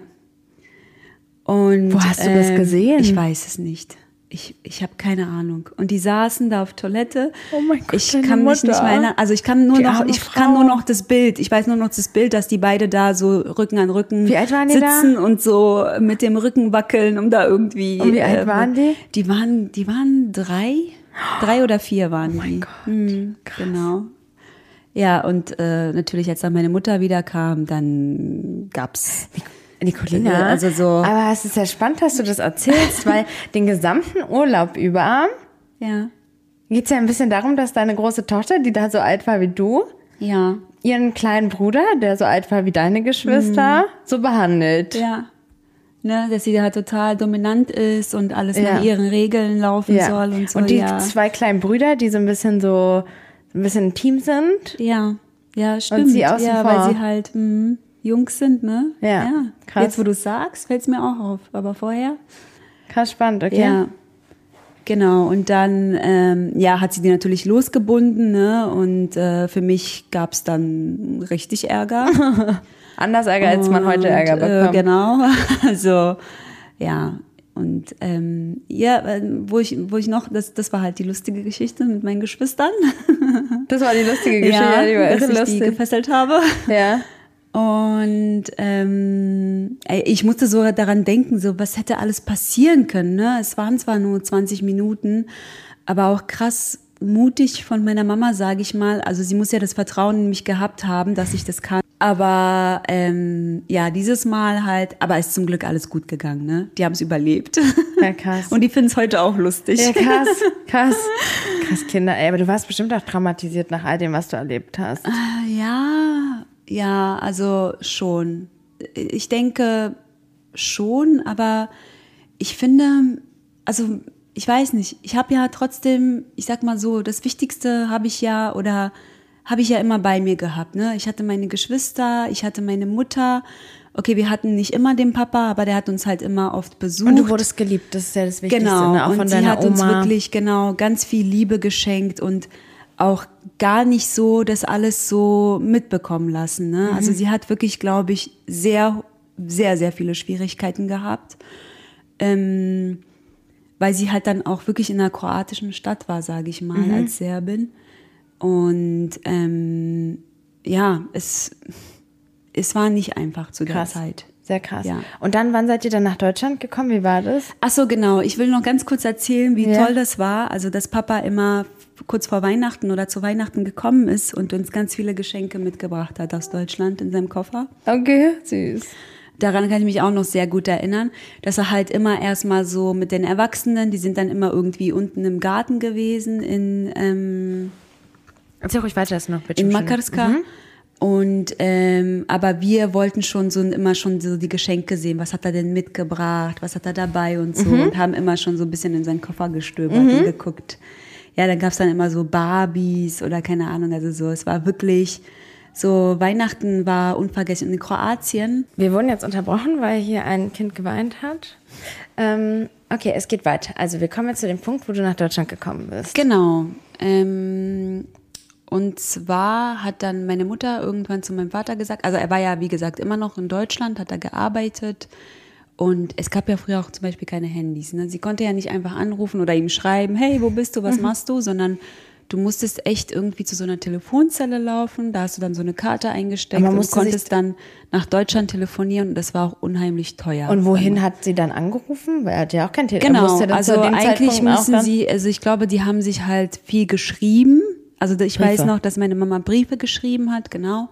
Und, Wo hast du das gesehen? Ich weiß es nicht. Ich, ich habe keine Ahnung. Und die saßen da auf Toilette. Oh mein Gott, Ich kann mich Mutter. nicht mehr erinnern. Also ich kann nur Die noch, ich Frau. kann nur noch das Bild. Ich weiß nur noch das Bild, dass die beide da so Rücken an Rücken Wie die da? sitzen und so mit dem Rücken wackeln, um da irgendwie. Und wie alt waren die? Die waren, die waren drei, drei oder vier waren Oh mein die. Gott. Mhm, genau. Ja, und äh, natürlich, als dann meine Mutter wiederkam, dann gab's Nicolina, Also so- aber es ist ja spannend, dass du das erzählst, weil den gesamten Urlaub über ja, geht es ja ein bisschen darum, dass deine große Tochter, die da so alt war wie du, ja, ihren kleinen Bruder, der so alt war wie deine Geschwister, so behandelt. Mhm. ja. Ne, dass sie da total dominant ist und alles Ja. nach ihren Regeln laufen soll und so. die ja. zwei kleinen Brüder, die so ein bisschen so ein bisschen ein Team sind. ja, ja, stimmt. sie außen ja, vor. weil sie halt, mh, Jungs sind, ne? Ja, krass. Jetzt, wo du sagst, fällt es mir auch auf. Aber vorher? Krass spannend, okay. Ja. Genau, und dann ähm, ja, hat sie die natürlich losgebunden, ne? Und äh, für mich gab es dann richtig Ärger. Anders Ärger, als man heute Ärger äh, bekommt. genau. Also, ja. Und ähm, ja, äh, wo ich, wo ich noch, das, das war halt die lustige Geschichte mit meinen Geschwistern. Das war die lustige Geschichte, ja, die war dass ich die lustig. gefesselt habe. Ja. Und ähm, ich musste so daran denken, so was hätte alles passieren können. Ne? Es waren zwar nur 20 Minuten, aber auch krass mutig von meiner Mama, sage ich mal. Also sie muss ja das Vertrauen in mich gehabt haben, dass ich das kann. Aber ähm, ja, dieses Mal halt, aber ist zum Glück alles gut gegangen. Ne? Die haben es überlebt. Ja, krass. Und die finden es heute auch lustig. Ja, krass, krass. Krass, Kinder. Ey, aber du warst bestimmt auch traumatisiert nach all dem, was du erlebt hast. Ja, ja, also schon. Ich denke schon, aber ich finde, also ich weiß nicht, ich habe ja trotzdem, ich sag mal so, das Wichtigste habe ich ja oder habe ich ja immer bei mir gehabt. Ne? Ich hatte meine Geschwister, ich hatte meine Mutter. Okay, wir hatten nicht immer den Papa, aber der hat uns halt immer oft besucht. Und du wurdest geliebt, das ist ja das Wichtigste, Genau, ne? auch und von sie deiner hat Oma. uns wirklich genau ganz viel Liebe geschenkt und auch gar nicht so das alles so mitbekommen lassen. Ne? Also Mhm. sie hat wirklich, glaube ich, sehr, sehr, sehr viele Schwierigkeiten gehabt, ähm, weil sie halt dann auch wirklich in einer kroatischen Stadt war, sage ich mal, Mhm. als Serbin. Und ähm, ja, es, es war nicht einfach zu der krass. Zeit. Sehr krass. Ja. Und dann, wann seid ihr dann nach Deutschland gekommen? Wie war das? Ach so, genau. Ich will noch ganz kurz erzählen, wie Ja. toll das war. Also, dass Papa immer kurz vor Weihnachten oder zu Weihnachten gekommen ist und uns ganz viele Geschenke mitgebracht hat aus Deutschland in seinem Koffer. Okay, süß. Daran kann ich mich auch noch sehr gut erinnern, dass er halt immer erstmal so mit den Erwachsenen, die sind dann immer irgendwie unten im Garten gewesen in, ähm, Erzähl ruhig weiter, das noch bitte. in. Makarska. Mhm. Und ähm, aber wir wollten schon so immer schon so die Geschenke sehen. Was hat er denn mitgebracht? Was hat er dabei und so Mhm. und haben immer schon so ein bisschen in seinen Koffer gestöbert und geguckt. Ja, dann gab's dann immer so Barbies oder keine Ahnung, also so. Es war wirklich so Weihnachten war unvergessen. Und in Kroatien Wir wurden jetzt unterbrochen, weil hier ein Kind geweint hat. Ähm, okay, es geht weiter. Also wir kommen jetzt zu dem Punkt, wo du nach Deutschland gekommen bist. Genau. Ähm, und zwar hat dann meine Mutter irgendwann zu meinem Vater gesagt, also er war ja, wie gesagt, immer noch in Deutschland, hat da gearbeitet. Und es gab ja früher auch zum Beispiel keine Handys. Ne? Sie konnte ja nicht einfach anrufen oder ihm schreiben, hey, wo bist du, was machst du, sondern du musstest echt irgendwie zu so einer Telefonzelle laufen. Da hast du dann so eine Karte eingesteckt man und konntest dann nach Deutschland telefonieren und das war auch unheimlich teuer. Und wohin hat sie dann angerufen? Weil er hat ja auch kein Telefon. Genau, also eigentlich Zeitpunkt müssen sie, also ich glaube, die haben sich halt viel geschrieben. Also ich weiß Briefe. noch, dass meine Mama Briefe geschrieben hat, genau.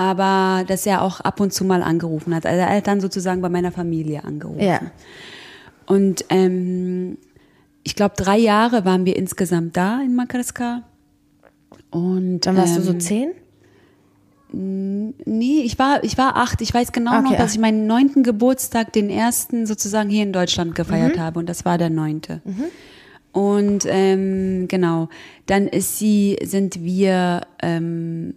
Aber dass er auch ab und zu mal angerufen hat. Also er hat dann sozusagen bei meiner Familie angerufen. Ja. Und ähm, ich glaube, drei Jahre waren wir insgesamt da in Makarska. Und Dann warst du so ähm, zehn? Nee, ich war, ich war acht. Ich weiß genau noch, Okay, dass acht. ich meinen neunten Geburtstag, den ersten sozusagen hier in Deutschland gefeiert Mhm. habe. Und das war der neunte. Und ähm, genau, dann ist sie, sind wir ähm,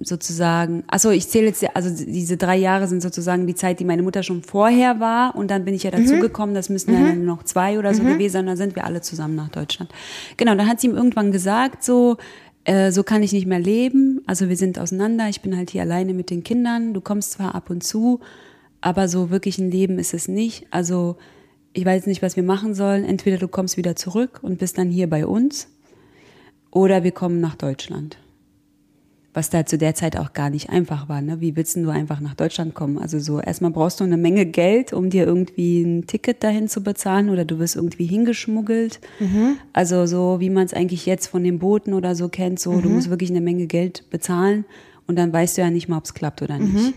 sozusagen, also ich zähle jetzt, also diese drei Jahre sind sozusagen die Zeit, die meine Mutter schon vorher war. Und dann bin ich ja Mhm. dazugekommen, das müssen ja dann noch zwei oder so gewesen sein. Dann sind wir alle zusammen nach Deutschland. Genau, dann hat sie ihm irgendwann gesagt, so, äh, so kann ich nicht mehr leben. Also wir sind auseinander, ich bin halt hier alleine mit den Kindern. Du kommst zwar ab und zu, aber so wirklich ein Leben ist es nicht. Also ich weiß nicht, was wir machen sollen. Entweder du kommst wieder zurück und bist dann hier bei uns oder wir kommen nach Deutschland. Was da zu der Zeit auch gar nicht einfach war. Ne? Wie willst du einfach nach Deutschland kommen? Also so, erstmal brauchst du eine Menge Geld, um dir irgendwie ein Ticket dahin zu bezahlen oder du wirst irgendwie hingeschmuggelt. Also so, wie man es eigentlich jetzt von den Booten oder so kennt, so, du musst wirklich eine Menge Geld bezahlen und dann weißt du ja nicht mal, ob es klappt oder nicht.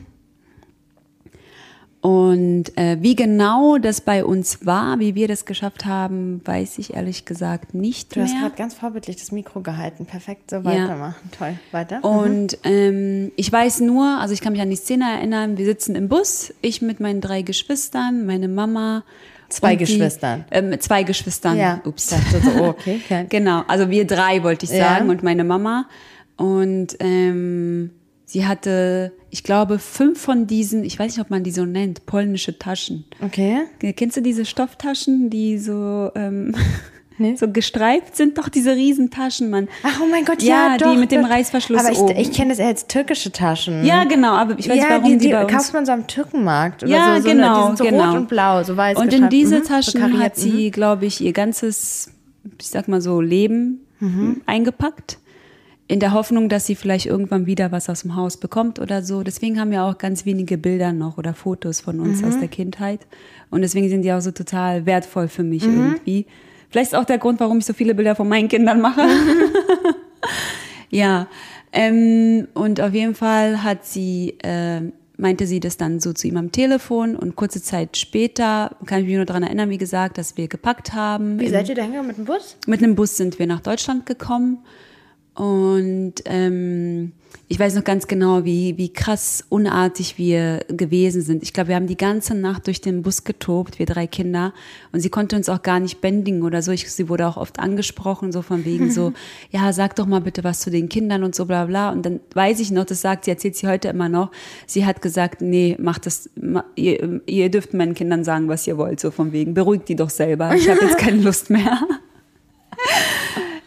Und äh, wie genau das bei uns war, wie wir das geschafft haben, weiß ich ehrlich gesagt nicht Du hast mehr. gerade ganz vorbildlich das Mikro gehalten. Perfekt, so weitermachen. Toll. Weiter. Und ähm, ich weiß nur, also ich kann mich an die Szene erinnern, wir sitzen im Bus, ich mit meinen drei Geschwistern, meine Mama. Zwei und die- Geschwistern. Ähm, zwei Geschwistern. Ja. Ups. Dachte so, oh, okay. kein- Genau, also wir drei wollte ich Ja. sagen und meine Mama. Und ähm, sie hatte, ich glaube, fünf von diesen, ich weiß nicht, ob man die so nennt, polnische Taschen. Okay. Kennst du diese Stofftaschen, die so, ähm, nee. so gestreift sind? Doch, diese Riesentaschen, man. Ach, oh mein Gott, ja, ja doch, die mit dem doch. Reißverschluss Aber ich, oben. ich kenne das eher als türkische Taschen. ja, genau, aber ich weiß ja, warum die, die, die bei uns kauft man so am Türkenmarkt. Oder Ja, so, so genau, Eine, so genau. rot und blau, so weiß Und in gestreift. diese Mhm, so Taschen kariert, hat sie, glaube ich, ihr ganzes, ich sag mal so, Leben Mhm. eingepackt. In der Hoffnung, dass sie vielleicht irgendwann wieder was aus dem Haus bekommt oder so. Deswegen haben wir auch ganz wenige Bilder noch oder Fotos von uns Mhm. aus der Kindheit. Und deswegen sind die auch so total wertvoll für mich Mhm. irgendwie. Vielleicht ist auch der Grund, warum ich so viele Bilder von meinen Kindern mache. ja, ähm, und auf jeden Fall hat sie, äh, meinte sie das dann so zu ihm am Telefon und kurze Zeit später, kann ich mich nur daran erinnern, wie gesagt, dass wir gepackt haben. Wie seid ihr da hingegangen mit dem Bus? mit einem Bus sind wir nach Deutschland gekommen und ähm, ich weiß noch ganz genau, wie, wie krass unartig wir gewesen sind. Ich glaube, wir haben die ganze Nacht durch den Bus getobt, wir drei Kinder. Und sie konnte uns auch gar nicht bändigen oder so. Ich, sie wurde auch oft angesprochen, so von wegen so, ja, sag doch mal bitte was zu den Kindern und so bla bla. Und dann weiß ich noch, das sagt sie, erzählt sie heute immer noch. Sie hat gesagt, nee, macht das, ihr, ihr dürft meinen Kindern sagen, was ihr wollt, so von wegen, beruhigt die doch selber. Ich habe jetzt keine Lust mehr.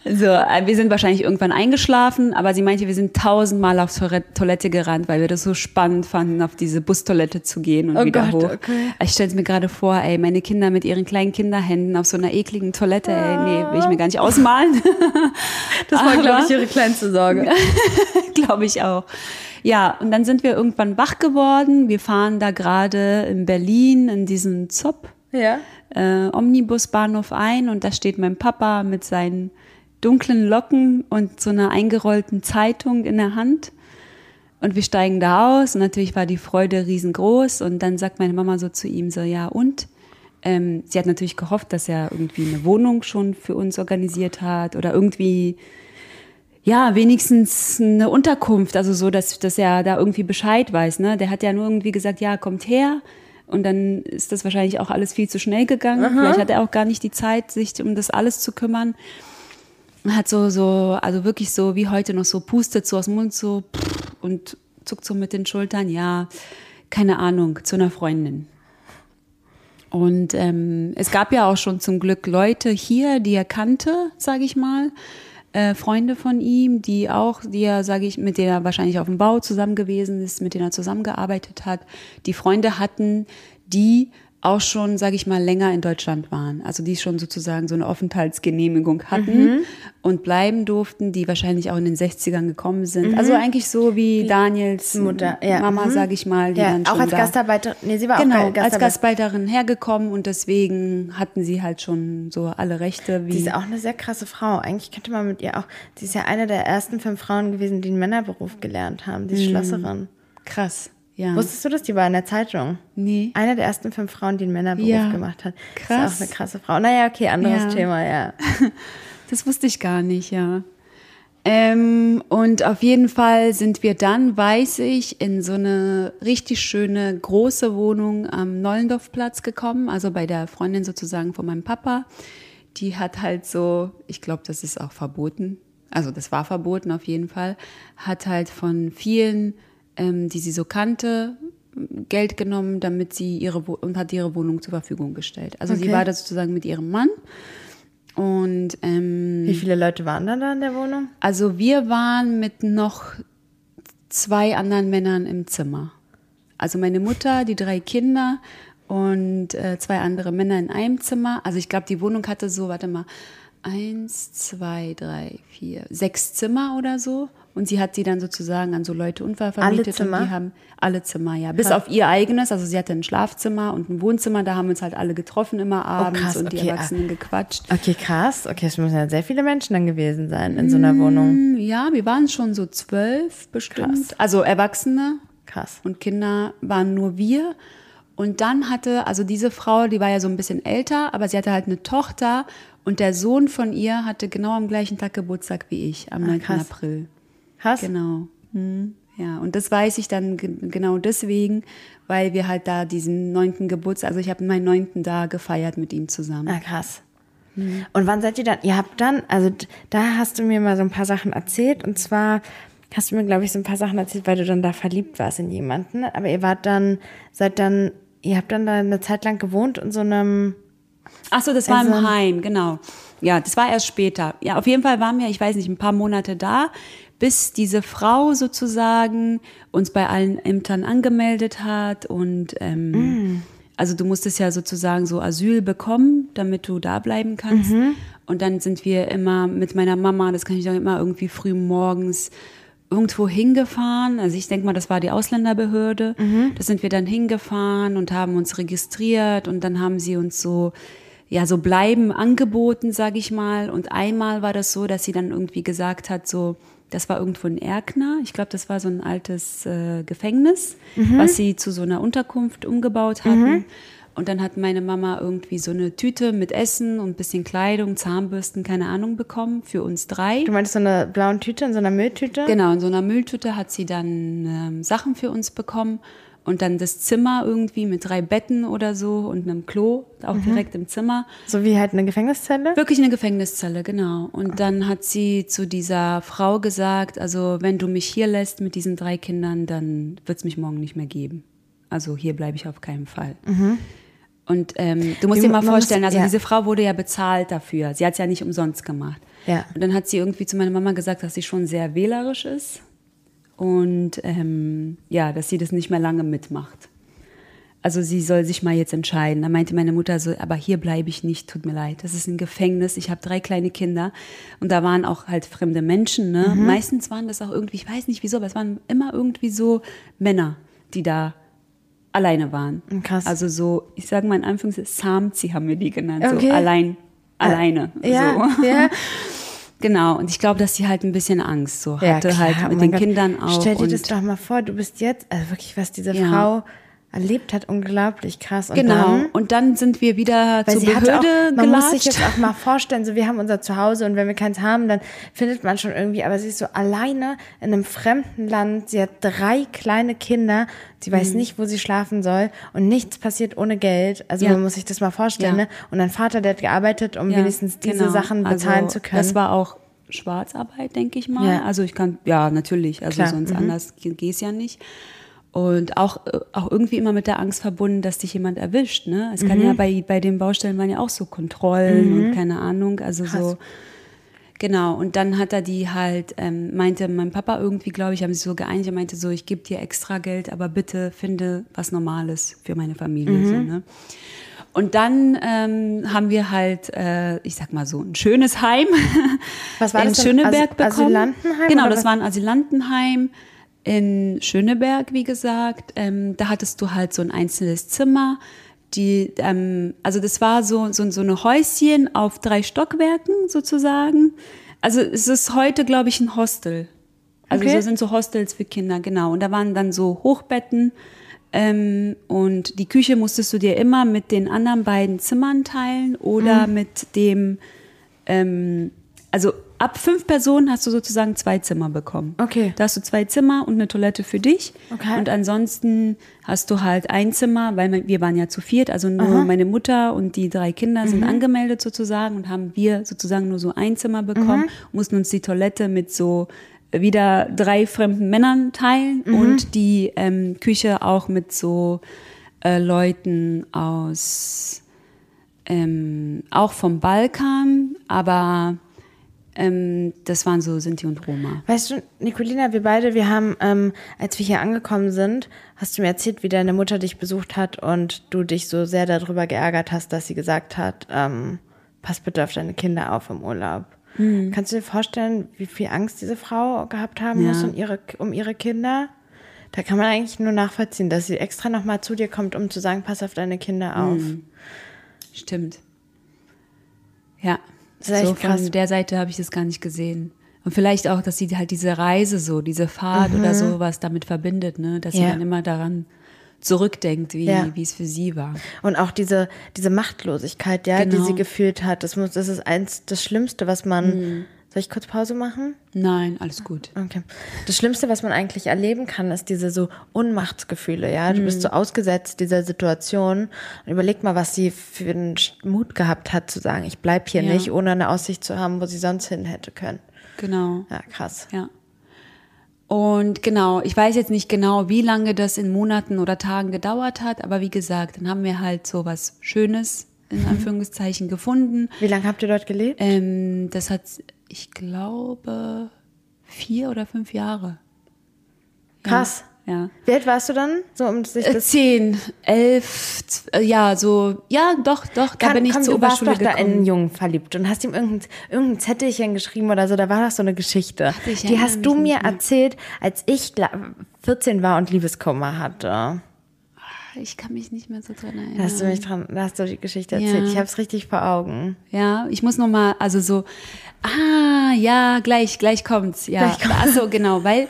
So, äh, wir sind wahrscheinlich irgendwann eingeschlafen, aber sie meinte, wir sind tausendmal auf Toilette- gerannt, weil wir das so spannend fanden, auf diese Bustoilette zu gehen und Oh wieder Gott, hoch. okay. Ich stelle es mir gerade vor, ey, meine Kinder mit ihren kleinen Kinderhänden auf so einer ekligen Toilette, ey, nee, will ich mir gar nicht ausmalen. Das war, glaube ich, ihre kleinste Sorge. Glaube ich auch. Ja, und dann sind wir irgendwann wach geworden. Wir fahren da gerade in Berlin in diesen ZOP ja. äh, Omnibusbahnhof ein und da steht mein Papa mit seinen dunklen Locken und so einer eingerollten Zeitung in der Hand. Und wir steigen da aus und natürlich war die Freude riesengroß und dann sagt meine Mama so zu ihm so, ja und? Ähm, sie hat natürlich gehofft, dass er irgendwie eine Wohnung schon für uns organisiert hat oder irgendwie ja, wenigstens eine Unterkunft, also so, dass, dass er da irgendwie Bescheid weiß. Ne? Der hat ja nur irgendwie gesagt, ja, kommt her. Und dann ist das wahrscheinlich auch alles viel zu schnell gegangen. Vielleicht hat er auch gar nicht die Zeit, sich um das alles zu kümmern. Hat so, so, also wirklich so wie heute noch so pustet so aus dem Mund so und zuckt so mit den Schultern, ja, keine Ahnung, zu einer Freundin. Und ähm, es gab ja auch schon zum Glück Leute hier, die er kannte, sage ich mal, äh, Freunde von ihm, die auch, die er, sage ich, mit denen er wahrscheinlich auf dem Bau zusammen gewesen ist, mit denen er zusammengearbeitet hat, die Freunde hatten, die auch schon, sage ich mal, länger in Deutschland waren. Also die schon sozusagen so eine Aufenthaltsgenehmigung hatten und bleiben durften, die wahrscheinlich auch in den 60ern gekommen sind. Also eigentlich so wie Daniels Mutter, ja. Mama, Mhm. sage ich mal, die ja. dann Auch als da Gastarbeiterin. Nee, sie war genau, auch als Gastarbeiterin. Gastarbeiterin hergekommen und deswegen hatten sie halt schon so alle Rechte wie Die ist auch eine sehr krasse Frau. Eigentlich könnte man mit ihr auch. Sie ist ja eine der ersten fünf Frauen gewesen, die einen Männerberuf gelernt haben. Mhm. Die ist Schlosserin. krass. Ja. Wusstest du das? Die war in der Zeitung. Nee. Eine der ersten fünf Frauen, die einen Männerberuf Ja. gemacht hat. Krass. Ist auch eine krasse Frau. Naja, okay, anderes Ja. Thema, ja. Das wusste ich gar nicht, ja. Ähm, und auf jeden Fall sind wir dann, weiß ich, in so eine richtig schöne große Wohnung am Nollendorfplatz gekommen, also bei der Freundin sozusagen von meinem Papa. Die hat halt so, ich glaube, das ist auch verboten, also das war verboten auf jeden Fall, hat halt von vielen, ähm, die sie so kannte, Geld genommen, damit sie ihre Wo- und hat ihre Wohnung zur Verfügung gestellt. Also sie Okay. war da sozusagen mit ihrem Mann und ähm, Wie viele Leute waren da, da in der Wohnung? also wir waren mit noch zwei anderen Männern im Zimmer. Also meine Mutter, die drei Kinder und äh, zwei andere Männer in einem Zimmer. Also ich glaube, die Wohnung hatte so, warte mal, eins, zwei, drei, vier, sechs Zimmer oder so. Und sie hat sie dann sozusagen an so Leute unvermietet. Zimmer? Und die haben alle Zimmer, ja. Bis auf ihr eigenes. Also sie hatte ein Schlafzimmer und ein Wohnzimmer. Da haben uns halt alle getroffen immer abends krass, und die okay, ah. Erwachsenen gequatscht. Okay, krass. Okay, es müssen ja sehr viele Menschen dann gewesen sein in so einer Wohnung. Hm, Ja, wir waren schon so zwölf bestimmt. Krass. Also Erwachsene Krass. und Kinder waren nur wir. Und dann hatte, also diese Frau, die war ja so ein bisschen älter, aber sie hatte halt eine Tochter und der Sohn von ihr hatte genau am gleichen Tag Geburtstag wie ich, am 9. krass. April. Krass. Genau. Hm, Ja, und das weiß ich dann ge- genau deswegen, weil wir halt da diesen neunten Geburtstag, also ich habe meinen neunten da gefeiert mit ihm zusammen. Ah, krass. Und wann seid ihr dann? Ihr habt dann, also da hast du mir mal so ein paar Sachen erzählt und zwar hast du mir, glaube ich, so ein paar Sachen erzählt, weil du dann da verliebt warst in jemanden. Aber ihr wart dann, seid dann, ihr habt dann da eine Zeit lang gewohnt in so einem. Ach so, das war Also- im Heim, genau. Ja, das war erst später. Ja, auf jeden Fall waren wir, ich weiß nicht, ein paar Monate da, bis diese Frau sozusagen uns bei allen Ämtern angemeldet hat und ähm, also du musstest ja sozusagen so Asyl bekommen, damit du da bleiben kannst. Und dann sind wir immer mit meiner Mama, das kann ich auch immer irgendwie früh morgens irgendwo hingefahren. Also ich denke mal, das war die Ausländerbehörde. Da sind wir dann hingefahren und haben uns registriert und dann haben sie uns so ja so bleiben angeboten, sage ich mal. Und einmal war das so, dass sie dann irgendwie gesagt hat, so das war irgendwo in Erkner. Ich glaube, das war so ein altes äh, Gefängnis, was sie zu so einer Unterkunft umgebaut hatten. Und dann hat meine Mama irgendwie so eine Tüte mit Essen und ein bisschen Kleidung, Zahnbürsten, keine Ahnung bekommen für uns drei. Du meintest so eine blauen Tüte in so einer Mülltüte? Genau, in so einer Mülltüte hat sie dann ähm, Sachen für uns bekommen und dann das Zimmer irgendwie mit drei Betten oder so und einem Klo, auch direkt im Zimmer. So wie halt eine Gefängniszelle? Wirklich eine Gefängniszelle, genau. Und dann hat sie zu dieser Frau gesagt, also wenn du mich hier lässt mit diesen drei Kindern, dann wird es mich morgen nicht mehr geben. Also hier bleibe ich auf keinen Fall. Und ähm, du musst Wie dir mal man muss- vorstellen, also ja. diese Frau wurde ja bezahlt dafür. Sie hat es ja nicht umsonst gemacht. Ja. Und dann hat sie irgendwie zu meiner Mama gesagt, dass sie schon sehr wählerisch ist und ähm, ja, dass sie das nicht mehr lange mitmacht. Also sie soll sich mal jetzt entscheiden. Da meinte meine Mutter so, aber hier bleibe ich nicht, tut mir leid. Das ist ein Gefängnis. Ich habe drei kleine Kinder und da waren auch halt fremde Menschen. Ne? Mhm. Meistens waren das auch irgendwie, ich weiß nicht wieso, aber es waren immer irgendwie so Männer, die da alleine waren. Krass. Also so, ich sage mal in Anführungszeichen, Samzi haben wir die genannt, Okay. so allein, alleine. Ja, so. ja. Genau, und ich glaube, dass sie halt ein bisschen Angst so Ja, hatte, klar, halt oh mit den Gott. Kindern auch. Stell dir das doch mal vor, du bist jetzt, also wirklich, was diese Ja. Frau erlebt hat, unglaublich krass. Und genau. Dann, und dann sind wir wieder zur Behörde auch, man muss sich jetzt auch mal vorstellen, so wir haben unser Zuhause und wenn wir keins haben, dann findet man schon irgendwie, aber sie ist so alleine in einem fremden Land, sie hat drei kleine Kinder, sie weiß Mhm. nicht, wo sie schlafen soll und nichts passiert ohne Geld. Also Ja. man muss sich das mal vorstellen, Ja. ne? Und ein Vater, der hat gearbeitet, um Ja, wenigstens diese genau. Sachen bezahlen also, zu können. Das war auch Schwarzarbeit, denke ich mal. Ja. Also ich kann, ja, natürlich, also Klar, sonst mhm. anders geht es ja nicht. Und auch, äh, auch irgendwie immer mit der Angst verbunden, dass dich jemand erwischt. Ne? Es Mhm. kann ja bei, bei den Baustellen waren ja auch so Kontrollen und keine Ahnung. Also Krass. so. Genau, und dann hat er die halt, ähm, meinte mein Papa irgendwie, glaube ich, haben sie so geeinigt, er meinte so, ich gebe dir extra Geld, aber bitte finde was Normales für meine Familie. Mhm. So, ne? Und dann ähm, haben wir halt, äh, ich sag mal so, ein schönes Heim Was war in das? Schöneberg As- bekommen. Asylantenheim Genau, das was? war ein Asylantenheim in Schöneberg, wie gesagt. Ähm, da hattest du halt so ein einzelnes Zimmer. Die, ähm, also das war so, so, so eine Häuschen auf drei Stockwerken sozusagen. Also es ist heute, glaube ich, ein Hostel. Also Okay. so sind so Hostels für Kinder, genau. Und da waren dann so Hochbetten. Ähm, und die Küche musstest du dir immer mit den anderen beiden Zimmern teilen oder Mhm. mit dem, ähm, also ab fünf Personen hast du sozusagen zwei Zimmer bekommen. Okay. Da hast du zwei Zimmer und eine Toilette für dich. Okay. Und ansonsten hast du halt ein Zimmer, weil wir waren ja zu viert, also nur meine Mutter und die drei Kinder Mhm. sind angemeldet sozusagen und haben wir sozusagen nur so ein Zimmer bekommen, Mhm. mussten uns die Toilette mit so wieder drei fremden Männern teilen Mhm. und die ähm, Küche auch mit so äh, Leuten aus ähm, auch vom Balkan, aber ähm, das waren so Sinti und Roma. Weißt du, Nicolina, wir beide, wir haben, ähm, als wir hier angekommen sind, hast du mir erzählt, wie deine Mutter dich besucht hat und du dich so sehr darüber geärgert hast, dass sie gesagt hat, ähm, pass bitte auf deine Kinder auf im Urlaub. Mhm. Kannst du dir vorstellen, wie viel Angst diese Frau gehabt haben Ja. muss um ihre, um ihre Kinder? Da kann man eigentlich nur nachvollziehen, dass sie extra nochmal zu dir kommt, um zu sagen, pass auf deine Kinder auf. Mhm. Stimmt. Ja, Das ist echt so von krass. der Seite habe ich das gar nicht gesehen. Und vielleicht auch, dass sie halt diese Reise so, diese Fahrt Mhm. oder sowas damit verbindet, ne? Dass sie Ja. dann immer daran zurückdenkt, wie, Ja. wie es für sie war. Und auch diese, diese Machtlosigkeit, ja, die Genau. sie gefühlt hat, das muss, das ist eins, das Schlimmste, was man, Mhm. Soll ich kurz Pause machen? Nein, alles gut. Okay. Das Schlimmste, was man eigentlich erleben kann, ist diese so Ohnmachtsgefühle, ja. Du bist Mhm. so ausgesetzt dieser Situation. Und überleg mal, was sie für einen Mut gehabt hat, zu sagen, ich bleib hier Ja. nicht, ohne eine Aussicht zu haben, wo sie sonst hin hätte können. Genau. Ja, krass. Ja. Und genau, ich weiß jetzt nicht genau, wie lange das in Monaten oder Tagen gedauert hat, aber wie gesagt, dann haben wir halt so was Schönes in Mhm. Anführungszeichen gefunden. Wie lange habt ihr dort gelebt? Ähm, das hat, ich glaube, vier oder fünf Jahre. Krass. Ja. Wie alt warst du dann? So um sich Äh, das Zehn, elf, äh, ja, so, ja, doch, doch, da Kann- bin ich komm, zur du warst Oberschule doch da in einen gekommen. Jungen verliebt und hast ihm irgendein, irgendein Zettelchen geschrieben oder so, da war doch so eine Geschichte. ich Die hast du mir erzählt, als ich gla- 14 war und Liebeskummer hatte. Ich kann mich nicht mehr so dran erinnern. Hast du mich dran, hast du die Geschichte erzählt. Ja. Ich habe es richtig vor Augen. Ja, ich muss noch mal, also so, ah, ja, gleich, gleich kommt's, ja. Gleich kommt's. Ach so, genau, weil,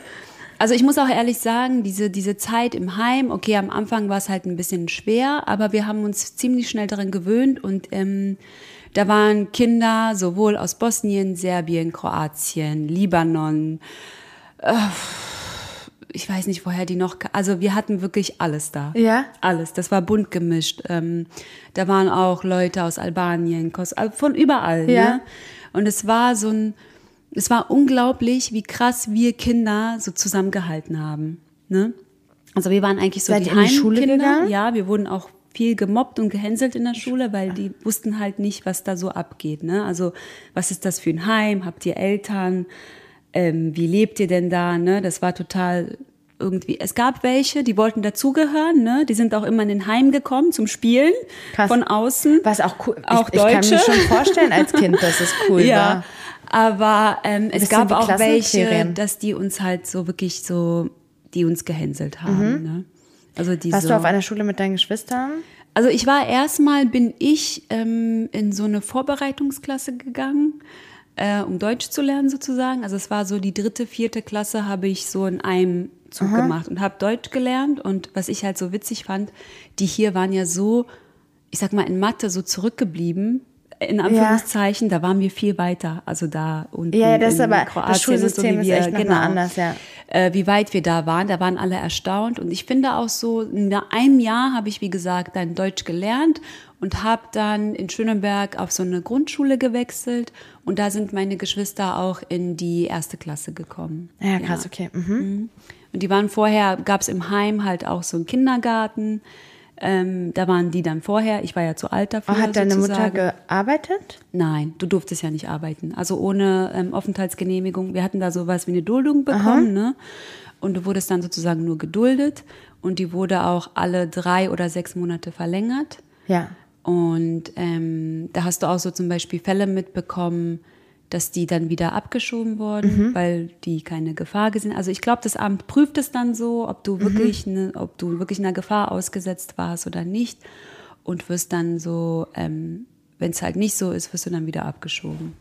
also ich muss auch ehrlich sagen, diese, diese Zeit im Heim, okay, am Anfang war es halt ein bisschen schwer, aber wir haben uns ziemlich schnell daran gewöhnt und ähm, da waren Kinder sowohl aus Bosnien, Serbien, Kroatien, Libanon, äh, ich weiß nicht, woher die noch, also wir hatten wirklich alles da. Ja? Alles, das war bunt gemischt. Ähm, da waren auch Leute aus Albanien, äh, von überall. Ja. Ne? Und es war so ein, es war unglaublich, wie krass wir Kinder so zusammengehalten haben. Ne? Also wir waren eigentlich so Seid die die Schule Heimkinder. Ja, wir wurden auch viel gemobbt und gehänselt in der Schule, weil die wussten halt nicht, was da so abgeht. Ne? Also was ist das für ein Heim? Habt ihr Eltern? Ähm, wie lebt ihr denn da? Ne? Das war total irgendwie. Es gab welche, die wollten dazugehören. Ne? Die sind auch immer in den Heim gekommen zum Spielen Krass. von außen. Was auch cool. Auch ich, ich kann mir Deutsche. schon vorstellen als Kind, dass es cool ja, war. aber ähm, es gab auch welche, dass die uns halt so wirklich so, die uns gehänselt haben. Ne? Also die Warst so, du auf einer Schule mit deinen Geschwistern? also ich war erstmal, bin ich ähm, in so eine Vorbereitungsklasse gegangen, äh, um Deutsch zu lernen sozusagen. Also es war so die dritte, vierte Klasse habe ich so in einem Zug gemacht und habe Deutsch gelernt. Und was ich halt so witzig fand, die hier waren ja so, ich sag mal in Mathe so zurückgeblieben. In Anführungszeichen, da waren wir viel weiter, also da und Ja, ja, das ist in aber- das Kroatien und Schulsystem wie ist wir- echt noch mal anders, ja. äh, wie weit wir da waren. Da waren alle erstaunt. Und ich finde auch so, in einem Jahr habe ich, wie gesagt, dann Deutsch gelernt und habe dann in Schöneberg auf so eine Grundschule gewechselt. Und da sind meine Geschwister auch in die erste Klasse gekommen. Ja, krass, okay. Mhm. Und die waren vorher, gab es im Heim halt auch so einen Kindergarten. Ähm, da waren die dann vorher. Ich war ja zu alt dafür. Oh, hat deine Mutter sozusagen. gearbeitet? Nein, du durftest ja nicht arbeiten. Also ohne ähm, Aufenthaltsgenehmigung. Wir hatten da sowas wie eine Duldung bekommen, ne? Und du wurdest dann sozusagen nur geduldet. Und die wurde auch alle drei oder sechs Monate verlängert. Ja. Und ähm, da hast du auch so zum Beispiel Fälle mitbekommen, dass die dann wieder abgeschoben wurden, weil die keine Gefahr gesehen. Also ich glaube, das Amt prüft es dann so, ob du wirklich, ne, ob du wirklich einer Gefahr ausgesetzt warst oder nicht, und wirst dann so, ähm, wenn es halt nicht so ist, wirst du dann wieder abgeschoben.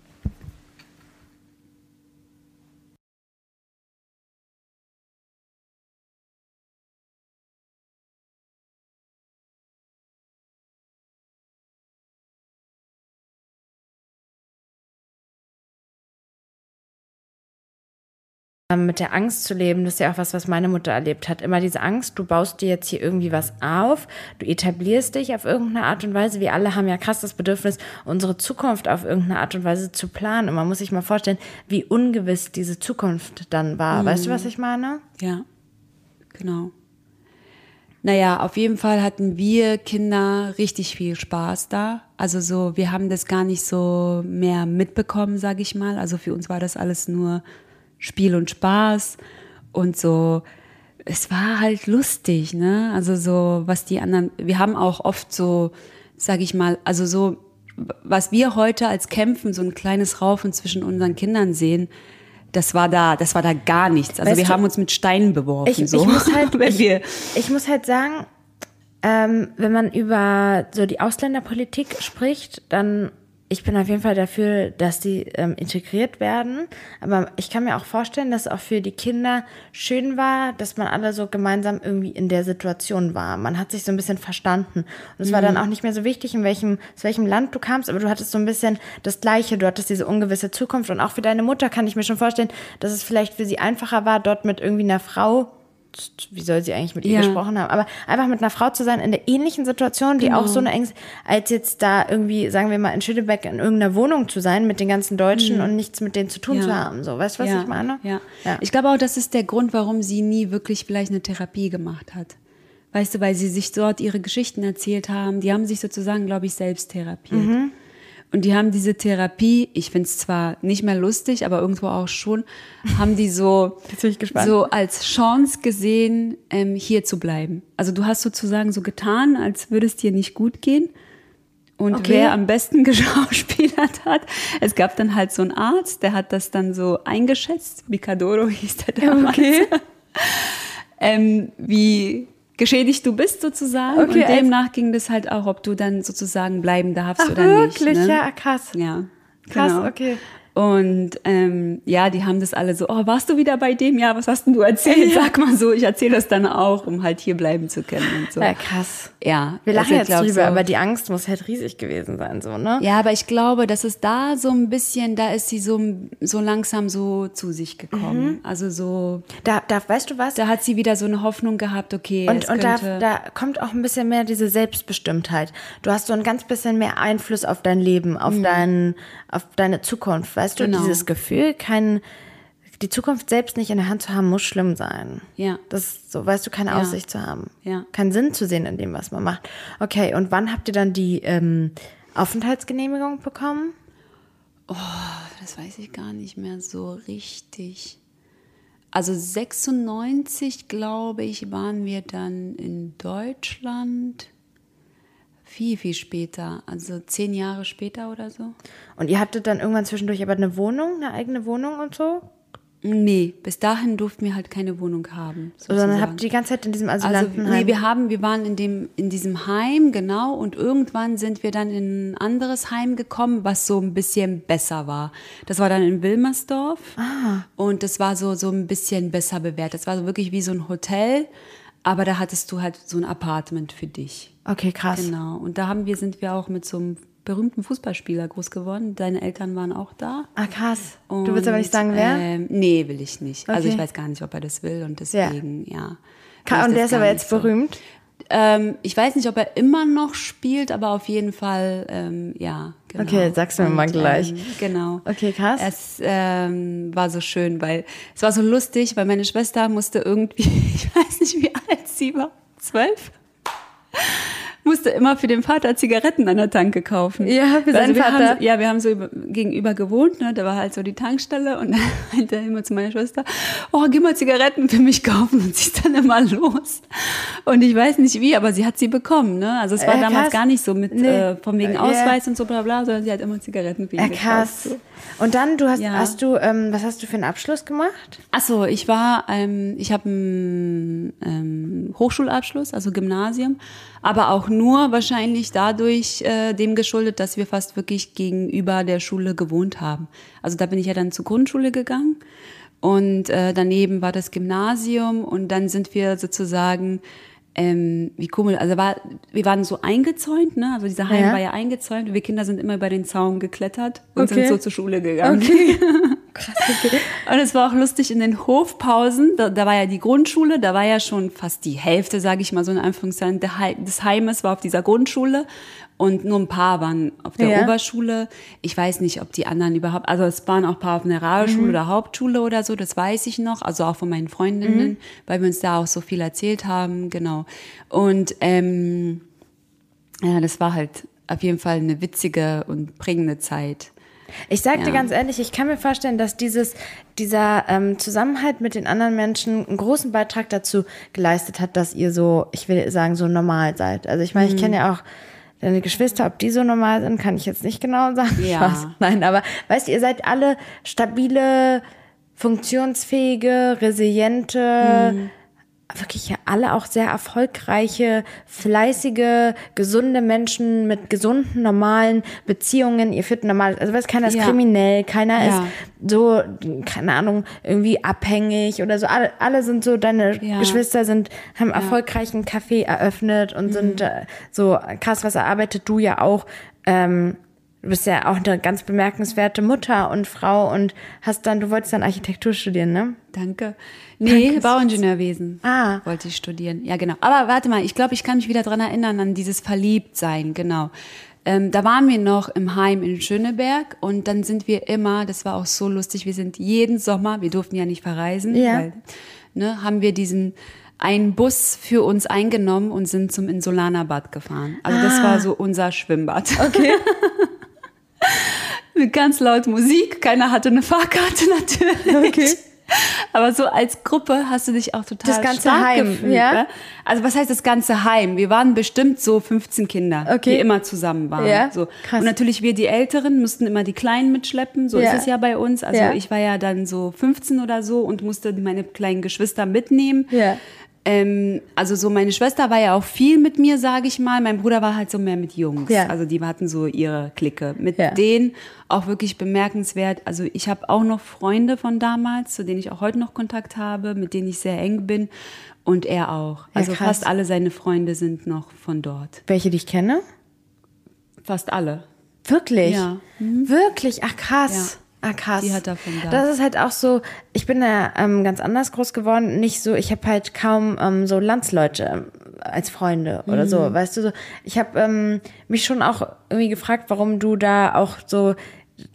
Mit der Angst zu leben, das ist ja auch was, was meine Mutter erlebt hat. Immer diese Angst, du baust dir jetzt hier irgendwie was auf, du etablierst dich auf irgendeine Art und Weise. Wir alle haben ja krass das Bedürfnis, unsere Zukunft auf irgendeine Art und Weise zu planen. Und man muss sich mal vorstellen, wie ungewiss diese Zukunft dann war. Weißt du, was ich meine? Ja, genau. Naja, auf jeden Fall hatten wir Kinder richtig viel Spaß da. Also so, wir haben das gar nicht so mehr mitbekommen, sage ich mal. Also für uns war das alles nur Spiel und Spaß und so. Es war halt lustig, ne? Also so, was die anderen. Wir haben auch oft so, sage ich mal, also so, was wir heute als Kämpfen, so ein kleines Raufen zwischen unseren Kindern sehen. Das war da, das war da gar nichts. Also Weißt wir du, haben uns mit Steinen beworfen. Ich, so. ich muss halt, ich, ich muss halt sagen, ähm, wenn man über so die Ausländerpolitik spricht, dann ich bin auf jeden Fall dafür, dass die ähm, integriert werden. Aber ich kann mir auch vorstellen, dass es auch für die Kinder schön war, dass man alle so gemeinsam irgendwie in der Situation war. Man hat sich so ein bisschen verstanden. Und es war dann auch nicht mehr so wichtig, in welchem, aus welchem Land du kamst, aber du hattest so ein bisschen das Gleiche. Du hattest diese ungewisse Zukunft. Und auch für deine Mutter kann ich mir schon vorstellen, dass es vielleicht für sie einfacher war, dort mit irgendwie einer Frau wie soll sie eigentlich mit ihr Ja. gesprochen haben, aber einfach mit einer Frau zu sein in der ähnlichen Situation, die Genau. auch so eine Ängste, als jetzt da irgendwie, sagen wir mal, in Schönebeck in irgendeiner Wohnung zu sein mit den ganzen Deutschen und nichts mit denen zu tun Mhm. Ja. zu haben. So, weißt du, was ja, ich meine? Ja. ja. Ich glaube auch, das ist der Grund, warum sie nie wirklich vielleicht eine Therapie gemacht hat. Weißt du, weil sie sich dort ihre Geschichten erzählt haben. Die haben sich sozusagen, glaube ich, selbst therapiert. Mhm. Und die haben diese Therapie, ich finde es zwar nicht mehr lustig, aber irgendwo auch schon, haben die so, so als Chance gesehen, ähm, hier zu bleiben. Also du hast sozusagen so getan, als würde es dir nicht gut gehen. Und Okay. wer am besten geschauspielert hat, es gab dann halt so einen Arzt, der hat das dann so eingeschätzt, Picadoro hieß der damals, Okay. ähm, wie geschädigt du bist sozusagen. Okay, und demnach ging das halt auch, ob du dann sozusagen bleiben darfst Ach, oder wirklich? nicht. Ne? Ja, krass. Ja. Krass, genau. okay. Und ähm, ja, die haben das alle so, oh, warst du wieder bei dem? Ja, was hast denn du erzählt? Sag mal so, ich erzähle das dann auch, um halt hier bleiben zu können und so. Ja, krass. Ja, Wir lachen ist, jetzt drüber, so. aber die Angst muss halt riesig gewesen sein, so, ne? Ja, aber ich glaube, dass es da so ein bisschen, da ist sie so, so langsam so zu sich gekommen. Also so, Da, da, weißt du was? da hat sie wieder so eine Hoffnung gehabt, okay, Und, und da, da kommt auch ein bisschen mehr diese Selbstbestimmtheit. Du hast so ein ganz bisschen mehr Einfluss auf dein Leben, auf, dein, auf deine Zukunft. Weißt du. Genau. dieses Gefühl, kein, die Zukunft selbst nicht in der Hand zu haben, muss schlimm sein. Ja. Das so, weißt du, keine Ja. Aussicht zu haben. Ja. Keinen Sinn zu sehen in dem, was man macht. Okay, und wann habt ihr dann die ähm, Aufenthaltsgenehmigung bekommen? das weiß ich gar nicht mehr so richtig. Also 96, glaube ich, waren wir dann in Deutschland. Viel, viel später, also zehn Jahre später oder so. Und ihr hattet dann irgendwann zwischendurch aber eine Wohnung, eine eigene Wohnung und so? Nee, bis dahin durften wir halt keine Wohnung haben. Sondern habt ihr die ganze Zeit in diesem Also, Asylantenheim? nee, wir haben, wir waren in dem, in diesem Heim, genau, und irgendwann sind wir dann in ein anderes Heim gekommen, was so ein bisschen besser war. Das war dann in Wilmersdorf. Ah. Und das war so, so ein bisschen besser bewertet. Das war so wirklich wie so ein Hotel, aber da hattest du halt so ein Apartment für dich. okay, krass. Genau. Und da haben wir, sind wir auch mit so einem berühmten Fußballspieler groß geworden. Deine Eltern waren auch da. Ah, krass. Und, du willst aber nicht sagen, wer? Ähm, nee, will ich nicht. Also Okay. ich weiß gar nicht, ob er das will und deswegen, ja. Ich und der ist aber jetzt so. berühmt. Ähm, ich weiß nicht, ob er immer noch spielt, aber auf jeden Fall, ähm, ja. Genau. Okay, sagst du mir mal gleich. Ähm, genau. Okay, krass. Es ähm, war so schön, weil es war so lustig, weil meine Schwester musste irgendwie, ich weiß nicht, wie alt sie war, zwölf, musste immer für den Vater Zigaretten an der Tanke kaufen. Ja, für Also seinen wir Vater. Haben, ja, wir haben so über, gegenüber gewohnt, ne? da war halt so die Tankstelle und dann meinte er immer zu meiner Schwester, oh, geh mal Zigaretten für mich kaufen und sie ist dann immer los. Und ich weiß nicht wie, aber sie hat sie bekommen, ne? Also es war Äh, damals krass. gar nicht so mit Nee. äh, von wegen Äh, Ausweis und so bla bla, sondern sie hat immer Zigaretten für ihn Ja, gekauft. So. Und dann, du hast, Ja. hast du, ähm, was hast du für einen Abschluss gemacht? Ach so, ich war, ähm, ich habe einen ähm, Hochschulabschluss, also Gymnasium, aber auch nur wahrscheinlich dadurch äh, dem geschuldet, dass wir fast wirklich gegenüber der Schule gewohnt haben. Also da bin ich ja dann zur Grundschule gegangen und äh, daneben war das Gymnasium und dann sind wir sozusagen ähm, wie komisch, also war, wir waren so eingezäunt, ne? Also dieser Heim Ja. war ja eingezäunt. Wir Kinder sind immer über den Zaun geklettert und Okay. sind so zur Schule gegangen. Okay. Krass, okay. Und es war auch lustig in den Hofpausen, da, da war ja die Grundschule, da war ja schon fast die Hälfte, sage ich mal so in Anführungszeichen, des Heimes war auf dieser Grundschule und nur ein paar waren auf der Ja. Oberschule. Ich weiß nicht, ob die anderen überhaupt, also es waren auch ein paar auf einer Realschule oder Hauptschule oder so, das weiß ich noch, also auch von meinen Freundinnen, weil wir uns da auch so viel erzählt haben, genau. Und ähm, ja, das war halt auf jeden Fall eine witzige und prägende Zeit. Ich sag dir Ja. ganz ehrlich, ich kann mir vorstellen, dass dieses, dieser ähm, Zusammenhalt mit den anderen Menschen einen großen Beitrag dazu geleistet hat, dass ihr so, ich will sagen, so normal seid. Also ich meine, Mhm. ich kenne ja auch deine Geschwister, ob die so normal sind, kann ich jetzt nicht genau sagen. Ja. Spaß. Nein, aber weißt du, ihr seid alle stabile, funktionsfähige, resiliente, Mhm. Wirklich ja alle auch sehr erfolgreiche, fleißige, gesunde Menschen mit gesunden, normalen Beziehungen. Ihr führt normal, also weiß keiner ist Ja. kriminell, keiner Ja. ist so, keine Ahnung, irgendwie abhängig oder so. Alle, alle sind so, deine Ja. Geschwister sind, haben erfolgreichen Café eröffnet Mhm. und sind äh, so krass was erarbeitet, du ja auch. Ähm, du bist ja auch eine ganz bemerkenswerte Mutter und Frau und hast dann, du wolltest dann Architektur studieren, ne? Danke. Nee, Danke. Bauingenieurwesen. Ah. Wollte ich studieren. Ja, genau. Aber warte mal, ich glaube, ich kann mich wieder dran erinnern an dieses Verliebtsein, genau. Ähm, da waren wir noch im Heim in Schöneberg und dann sind wir immer, das war auch so lustig, wir sind jeden Sommer, wir durften ja nicht verreisen, Ja. weil, ne, haben wir diesen einen Bus für uns eingenommen und sind zum Insulanerbad gefahren. Also das war so unser Schwimmbad. Okay. Mit ganz laut Musik. Keiner hatte eine Fahrkarte natürlich. Okay. Aber so als Gruppe hast du dich auch total Das ganze stark Heim, gefühlt. ja? Ne? Also was heißt das ganze Heim? Wir waren bestimmt so 15 Kinder, Okay. die immer zusammen waren. Ja, So. krass. Und natürlich wir die Älteren mussten immer die Kleinen mitschleppen. So Ja. ist es ja bei uns. Also Ja. ich war ja dann so 15 oder so und musste meine kleinen Geschwister mitnehmen. Ja. Ähm, also so meine Schwester war ja auch viel mit mir, sage ich mal. Mein Bruder war halt so mehr mit Jungs. Ja. Also die hatten so ihre Clique. Mit Ja. denen auch wirklich bemerkenswert. Also ich habe auch noch Freunde von damals, zu denen ich auch heute noch Kontakt habe, mit denen ich sehr eng bin. Und er auch. Also krass. fast alle seine Freunde sind noch von dort. Welche die ich kenne? Fast alle. Wirklich? Ja. Wirklich? Ach krass. Ah, krass. Die hat er von da. Das ist halt auch so, ich bin ja ähm, ganz anders groß geworden. Nicht so, ich habe halt kaum ähm, so Landsleute ähm, als Freunde oder so, Mhm. weißt du so. Ich habe ähm, mich schon auch irgendwie gefragt, warum du da auch so,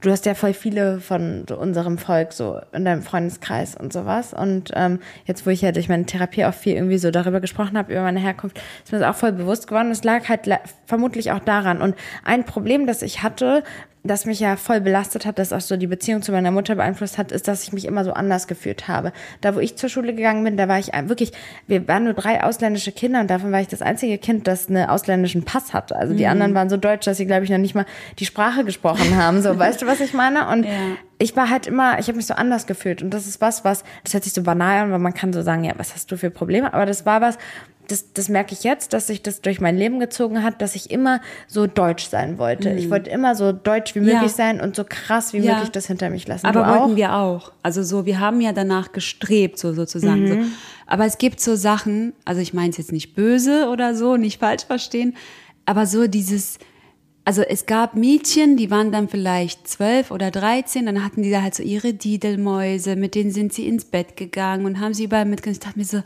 du hast ja voll viele von so unserem Volk so in deinem Freundeskreis und sowas. Und ähm, jetzt, wo ich ja durch meine Therapie auch viel irgendwie so darüber gesprochen habe, über meine Herkunft, ist mir das auch voll bewusst geworden. Es lag halt vermutlich auch daran. Und ein Problem, das ich hatte, das mich ja voll belastet hat, das auch so die Beziehung zu meiner Mutter beeinflusst hat, ist, dass ich mich immer so anders gefühlt habe. Da, wo ich zur Schule gegangen bin, da war ich wirklich, wir waren nur drei ausländische Kinder und davon war ich das einzige Kind, das einen ausländischen Pass hatte. Also die anderen waren so deutsch, dass sie, glaube ich, noch nicht mal die Sprache gesprochen haben. So, weißt du, was ich meine? Und Ja. ich war halt immer, ich habe mich so anders gefühlt. Und das ist was, was, das hört sich so banal an, weil man kann so sagen, ja, was hast du für Probleme? Aber das war was, das, das merke ich jetzt, dass sich das durch mein Leben gezogen hat, dass ich immer so deutsch sein wollte. Ich wollte immer so deutsch wie möglich Mhm. Ja. sein und so krass wie Ja. möglich das hinter mich lassen. Aber du auch? wollten wir auch. Also so, wir haben ja danach gestrebt, so sozusagen. So. Aber es gibt so Sachen, also ich meine es jetzt nicht böse oder so, nicht falsch verstehen, aber so dieses, also es gab Mädchen, die waren dann vielleicht zwölf oder dreizehn, dann hatten die da halt so ihre Didelmäuse, mit denen sind sie ins Bett gegangen und haben sie überall mitgenommen. Ich dachte mir so,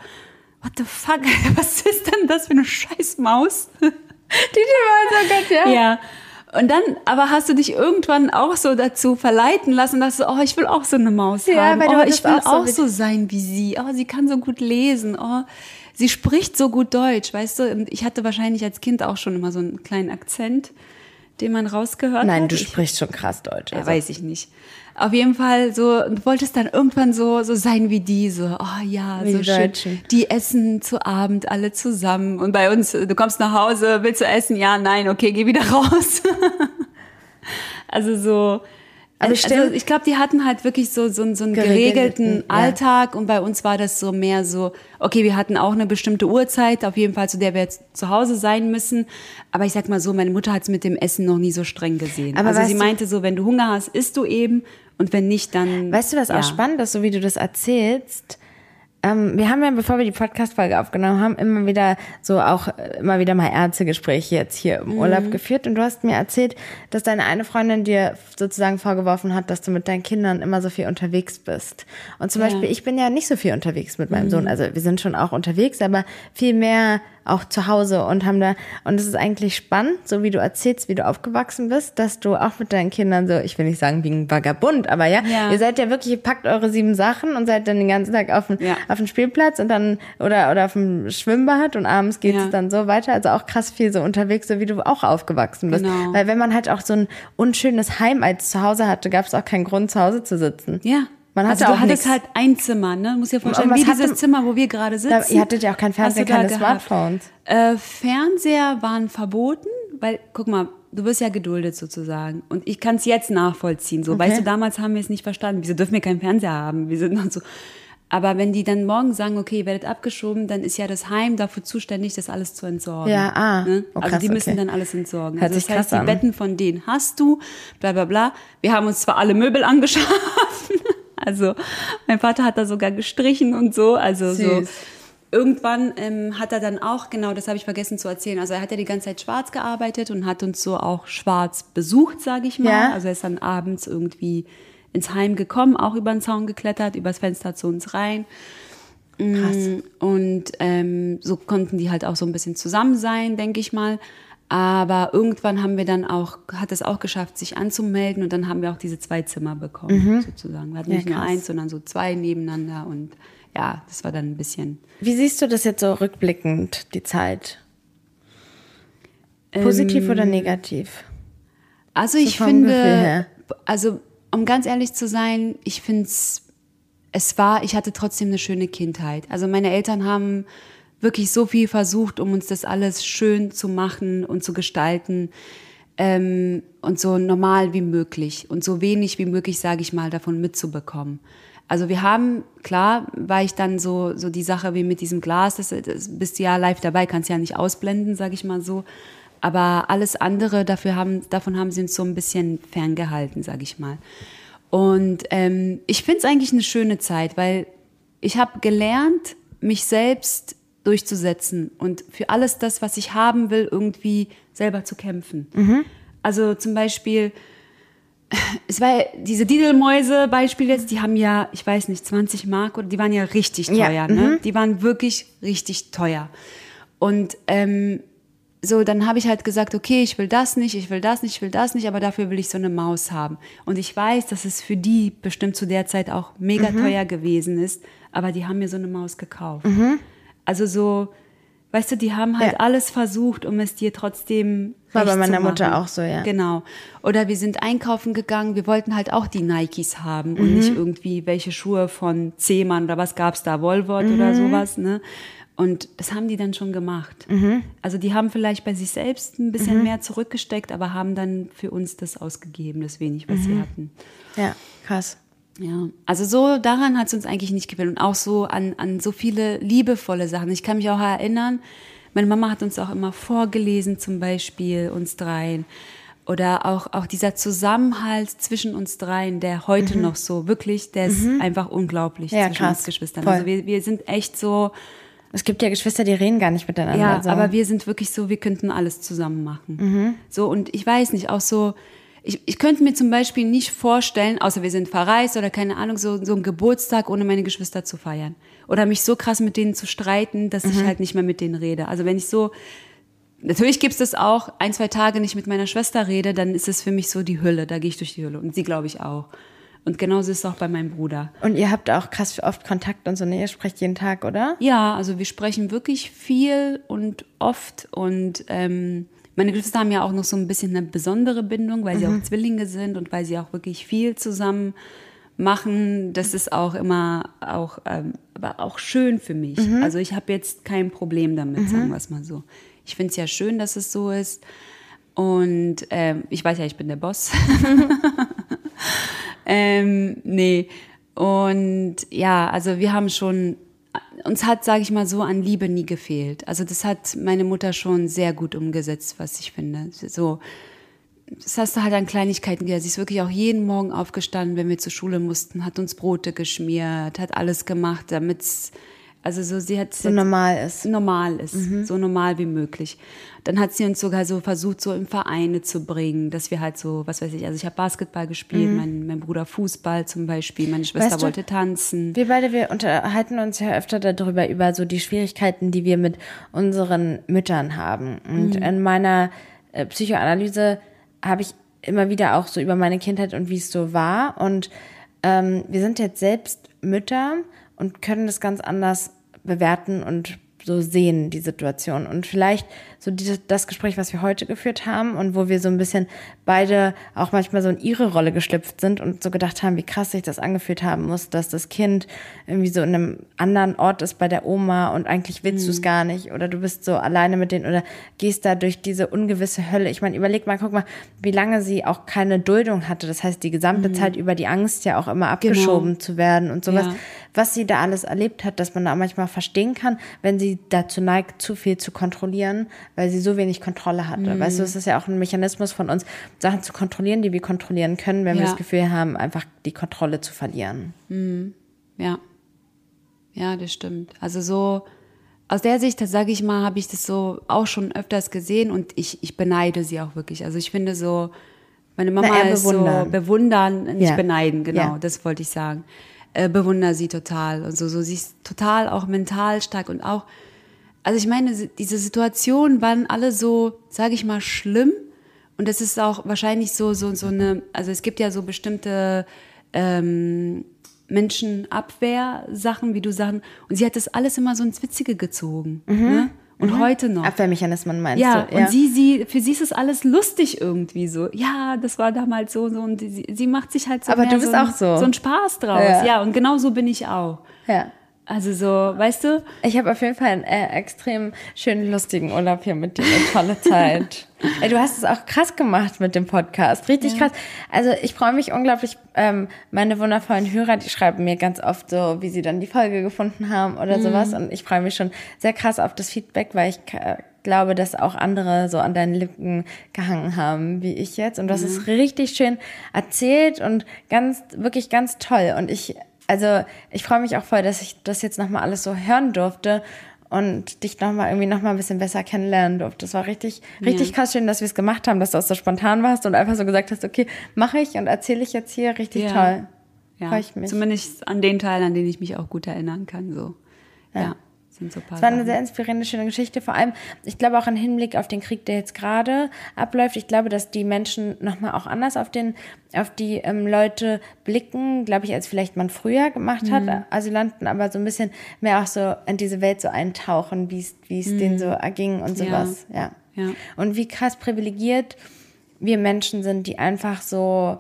what the fuck, was ist denn das für eine scheiß Maus? Die Mäuse, Gott, ja. Ja. Und dann, aber hast du dich irgendwann auch so dazu verleiten lassen, dass du, oh, ich will auch so eine Maus Ja, haben. weil du oh, ich will auch so auch wie- so sein wie sie. Oh, sie kann so gut lesen. Oh, sie spricht so gut Deutsch, weißt du? Und ich hatte wahrscheinlich als Kind auch schon immer so einen kleinen Akzent, den man rausgehört Nein, hat. du Ich- sprichst schon krass Deutsch. ja, Also. weiß ich nicht. Auf jeden Fall so, du wolltest dann irgendwann so, so sein wie die, so, oh ja, Wie so die schön. Deutschen. Die essen zu Abend alle zusammen. Und bei uns, du kommst nach Hause, willst du essen? Ja, nein, okay, geh wieder raus. also so. Aber also stimmt. ich glaube, die hatten halt wirklich so, so, einen- so einen Geregelten, geregelten ja. Alltag und bei uns war das so mehr so, okay, wir hatten auch eine bestimmte Uhrzeit, auf jeden Fall, zu der wir jetzt zu Hause sein müssen. Aber ich sag mal so, meine Mutter hat es mit dem Essen noch nie so streng gesehen. Aber also sie meinte so, wenn du Hunger hast, isst du eben und wenn nicht, dann. Weißt du, was ja. auch spannend ist, so wie du das erzählst? Ähm, wir haben ja, bevor wir die Podcast-Folge aufgenommen haben, immer wieder so auch äh, immer wieder mal Ärztegespräche jetzt hier im Mhm. Urlaub geführt. Und du hast mir erzählt, dass deine eine Freundin dir sozusagen vorgeworfen hat, dass du mit deinen Kindern immer so viel unterwegs bist. Und zum Ja. Mhm. Beispiel, ich bin ja nicht so viel unterwegs mit meinem Sohn. Also wir sind schon auch unterwegs, aber viel mehr auch zu Hause und haben da, und es ist eigentlich spannend, so wie du erzählst, wie du aufgewachsen bist, dass du auch mit deinen Kindern so, ich will nicht sagen wie ein Vagabund, aber ja, Ja. ihr seid ja wirklich, ihr packt eure sieben Sachen und seid dann den ganzen Tag auf dem, Ja. auf dem Spielplatz und dann, oder, oder auf dem Schwimmbad und abends geht's Ja. dann so weiter. Also auch krass viel so unterwegs, so wie du auch aufgewachsen bist. Genau. Weil wenn man halt auch so ein unschönes Heim als zu Hause hatte, gab es auch keinen Grund, zu Hause zu sitzen. Ja. Man hatte also du hattest nix. halt ein Zimmer, ne? Muss dir vorstellen, was wie dieses hatte- Zimmer, wo wir gerade sitzen. Da, ihr hattet ja auch kein da keine. Smartphones. Äh, Fernseher waren verboten, weil, guck mal, du wirst ja geduldet sozusagen. Und ich kann es jetzt nachvollziehen. So, Okay. weißt du, damals haben wir es nicht verstanden. Wieso dürfen wir keinen Fernseher haben? Wir sind noch so. Aber wenn die dann morgen sagen, okay, ihr werdet abgeschoben, dann ist ja das Heim dafür zuständig, das alles zu entsorgen. Ja, ah. Ne? Oh, Also krass, die müssen okay. dann alles entsorgen. Hört also das heißt, die. Betten von denen hast du, bla bla bla. Wir haben uns zwar alle Möbel angeschafft. Also mein Vater hat da sogar gestrichen und so. Also so. Süß. irgendwann ähm, hat er dann auch, genau, das habe ich vergessen zu erzählen, also er hat ja die ganze Zeit schwarz gearbeitet und hat uns so auch schwarz besucht, sage ich mal. Ja. Also er ist dann abends irgendwie ins Heim gekommen, auch über den Zaun geklettert, übers Fenster zu uns rein. Krass. Mm, Und ähm, so konnten die halt auch so ein bisschen zusammen sein, denke ich mal. Aber irgendwann haben wir dann auch, hat es auch geschafft, sich anzumelden und dann haben wir auch diese zwei Zimmer bekommen, sozusagen. Wir hatten Mhm. Ja, nicht nur krass. eins, sondern so zwei nebeneinander und ja, das war dann ein bisschen. Wie siehst du das jetzt so rückblickend, die Zeit? Positiv oder negativ? Also ich vom Gefühl finde, also um ganz ehrlich zu sein, ich finde es, es war, ich hatte trotzdem eine schöne Kindheit. Also meine Eltern haben wirklich so viel versucht, um uns das alles schön zu machen und zu gestalten ähm, und so normal wie möglich und so wenig wie möglich, sage ich mal, davon mitzubekommen. Also wir haben, klar, war ich dann so, so die Sache wie mit diesem Glas, das, das bist du ja live dabei, kannst ja nicht ausblenden, sage ich mal so. Aber alles andere, dafür haben, davon haben sie uns so ein bisschen ferngehalten, sage ich mal. Und ähm, ich finde es eigentlich eine schöne Zeit, weil ich habe gelernt, mich selbst durchzusetzen und für alles das, was ich haben will, irgendwie selber zu kämpfen. Also zum Beispiel, es war ja diese Didelmäuse Beispiel jetzt, die haben ja, ich weiß nicht, 20 Mark oder die waren ja richtig Ja, teuer, ne? Die waren wirklich richtig teuer. Und ähm, so, dann habe ich halt gesagt, okay, ich will das nicht, ich will das nicht, ich will das nicht, aber dafür will ich so eine Maus haben. Und ich weiß, dass es für die bestimmt zu der Zeit auch mega Mhm. teuer gewesen ist, aber die haben mir so eine Maus gekauft. Also so, weißt du, die haben halt Mhm. Ja. alles versucht, um es dir trotzdem War bei meiner Mutter auch so, ja. Genau. Oder wir sind einkaufen gegangen, wir wollten halt auch die Nikes haben und Mhm. nicht irgendwie welche Schuhe von Zehmann oder was gab's da, Volvot Mhm. oder sowas, ne? Und das haben die dann schon gemacht. Mhm. Also die haben vielleicht bei sich selbst ein bisschen mehr zurückgesteckt, aber haben dann für uns das ausgegeben, das wenig, was Mhm. sie hatten. Ja, krass. Ja, also so daran hat es uns eigentlich nicht gefehlt und auch so an, an so viele liebevolle Sachen. Ich kann mich auch erinnern, meine Mama hat uns auch immer vorgelesen, zum Beispiel uns dreien. Oder auch, auch dieser Zusammenhalt zwischen uns dreien, der heute noch so wirklich, der ist einfach unglaublich Mhm. Ja, zwischen krass. uns Geschwistern. Voll. Also wir, wir sind echt so, Es gibt ja Geschwister, die reden gar nicht miteinander. ja, also. aber wir sind wirklich so, wir könnten alles zusammen machen. Mhm. So, und ich weiß nicht, auch so, ich, ich könnte mir zum Beispiel nicht vorstellen, außer wir sind verreist oder keine Ahnung, so, so einen Geburtstag ohne meine Geschwister zu feiern. Oder mich so krass mit denen zu streiten, dass Mhm. ich halt nicht mehr mit denen rede. Also wenn ich so, natürlich gibt es das auch, ein, zwei Tage nicht mit meiner Schwester rede, dann ist es für mich so die Hölle, da gehe ich durch die Hölle. Und sie glaube ich auch. Und genauso ist es auch bei meinem Bruder. Und ihr habt auch krass oft Kontakt und so, ne? Ihr sprecht jeden Tag, oder? Ja, also wir sprechen wirklich viel und oft und ähm, meine Geschwister haben ja auch noch so ein bisschen eine besondere Bindung, weil sie auch Zwillinge sind und weil sie auch wirklich viel zusammen machen. Das ist auch immer auch, ähm, aber auch schön für mich. Also ich habe jetzt kein Problem damit, sagen wir es mal so. Ich finde es ja schön, dass es so ist. Und ähm, ich weiß ja, ich bin der Boss. ähm, nee. Und ja, also wir haben schon, uns hat, sage ich mal so, an Liebe nie gefehlt. Also das hat meine Mutter schon sehr gut umgesetzt, was ich finde. So, das hast du halt an Kleinigkeiten gesehen. Sie ist wirklich auch jeden Morgen aufgestanden, wenn wir zur Schule mussten, hat uns Brote geschmiert, hat alles gemacht, damit's also so, sie hat So normal ist. normal ist, so normal wie möglich. Dann hat sie uns sogar so versucht, so in Vereine zu bringen, dass wir halt so, was weiß ich, also ich habe Basketball gespielt, mein, mein Bruder Fußball zum Beispiel, meine Schwester Weißt du, wollte tanzen. Wir beide, wir unterhalten uns ja öfter darüber, über so die Schwierigkeiten, die wir mit unseren Müttern haben. Und in meiner äh, Psychoanalyse habe ich immer wieder auch so über meine Kindheit und wie es so war. Und ähm, wir sind jetzt selbst Mütter und können das ganz anders bewerten und so sehen, die Situation. Und vielleicht so dieses, das Gespräch, was wir heute geführt haben und wo wir so ein bisschen beide auch manchmal so in ihre Rolle geschlüpft sind und so gedacht haben, wie krass sich das angefühlt haben muss, dass das Kind irgendwie so in einem anderen Ort ist bei der Oma und eigentlich willst du es gar nicht oder du bist so alleine mit denen oder gehst da durch diese ungewisse Hölle. Ich meine, überleg mal, guck mal, wie lange sie auch keine Duldung hatte. Das heißt, die gesamte Zeit über die Angst ja auch immer abgeschoben zu werden und sowas. Ja. Was sie da alles erlebt hat, dass man da manchmal verstehen kann, wenn sie dazu neigt, zu viel zu kontrollieren, weil sie so wenig Kontrolle hatte. Weißt du, es ist ja auch ein Mechanismus von uns, Sachen zu kontrollieren, die wir kontrollieren können, wenn wir Ja. das Gefühl haben, einfach die Kontrolle zu verlieren. Ja. Ja, das stimmt. Also so, aus der Sicht, sage ich mal, habe ich das so auch schon öfters gesehen und ich, ich beneide sie auch wirklich. Also ich finde so, meine Mama Na, ist bewundern. so bewundern, nicht Ja. beneiden, genau, Ja. das wollte ich sagen. Äh, bewundere sie total. Und so, so, sie ist total auch mental stark und auch, also ich meine, diese Situationen waren alle so, sage ich mal, schlimm. Und das ist auch wahrscheinlich so, so, so eine, also es gibt ja so bestimmte ähm, Menschenabwehr-Sachen, wie du Sachen. Und sie hat das alles immer so ins Witzige gezogen. Ne? Und heute noch. Abwehrmechanismen meinst Ja, du? und sie, sie, für sie ist es alles lustig irgendwie so. Ja, das war damals so, so und sie, sie macht sich halt so. Aber du bist so, ein- auch so. So ein Spaß draus. Ja. Ja. und genau so bin ich auch. Ja. Also so, weißt du? Ich habe auf jeden Fall einen äh, extrem schönen, lustigen Urlaub hier mit dir. Eine tolle Zeit. Ey, du hast es auch krass gemacht mit dem Podcast. Richtig krass. Also ich freue mich unglaublich. Ähm, meine wundervollen Hörer, die schreiben mir ganz oft so, wie sie dann die Folge gefunden haben oder sowas. Und ich freue mich schon sehr krass auf das Feedback, weil ich äh, glaube, dass auch andere so an deinen Lippen gehangen haben, wie ich jetzt. Und das ist richtig schön erzählt und ganz, wirklich ganz toll. Und ich also ich freue mich auch voll, dass ich das jetzt nochmal alles so hören durfte und dich nochmal irgendwie nochmal ein bisschen besser kennenlernen durfte. Das war richtig, richtig krass schön, dass wir es gemacht haben, dass du auch so spontan warst und einfach so gesagt hast, okay, mache ich und erzähle ich jetzt hier. Richtig Ja. toll. Ja, Freu ich mich. Zumindest an den Teil, an den ich mich auch gut erinnern kann. So. Ja. Ja. sind so paar Es war eine sehr inspirierende, schöne Geschichte. Vor allem, ich glaube auch im Hinblick auf den Krieg, der jetzt gerade abläuft. Ich glaube, dass die Menschen nochmal auch anders auf den, auf die ähm, Leute blicken, glaube ich, als vielleicht man früher gemacht hat, Asylanten, aber so ein bisschen mehr auch so in diese Welt so eintauchen, wie es, wie es denen so erging und Ja. sowas. Ja. Ja. Und wie krass privilegiert wir Menschen sind, die einfach so,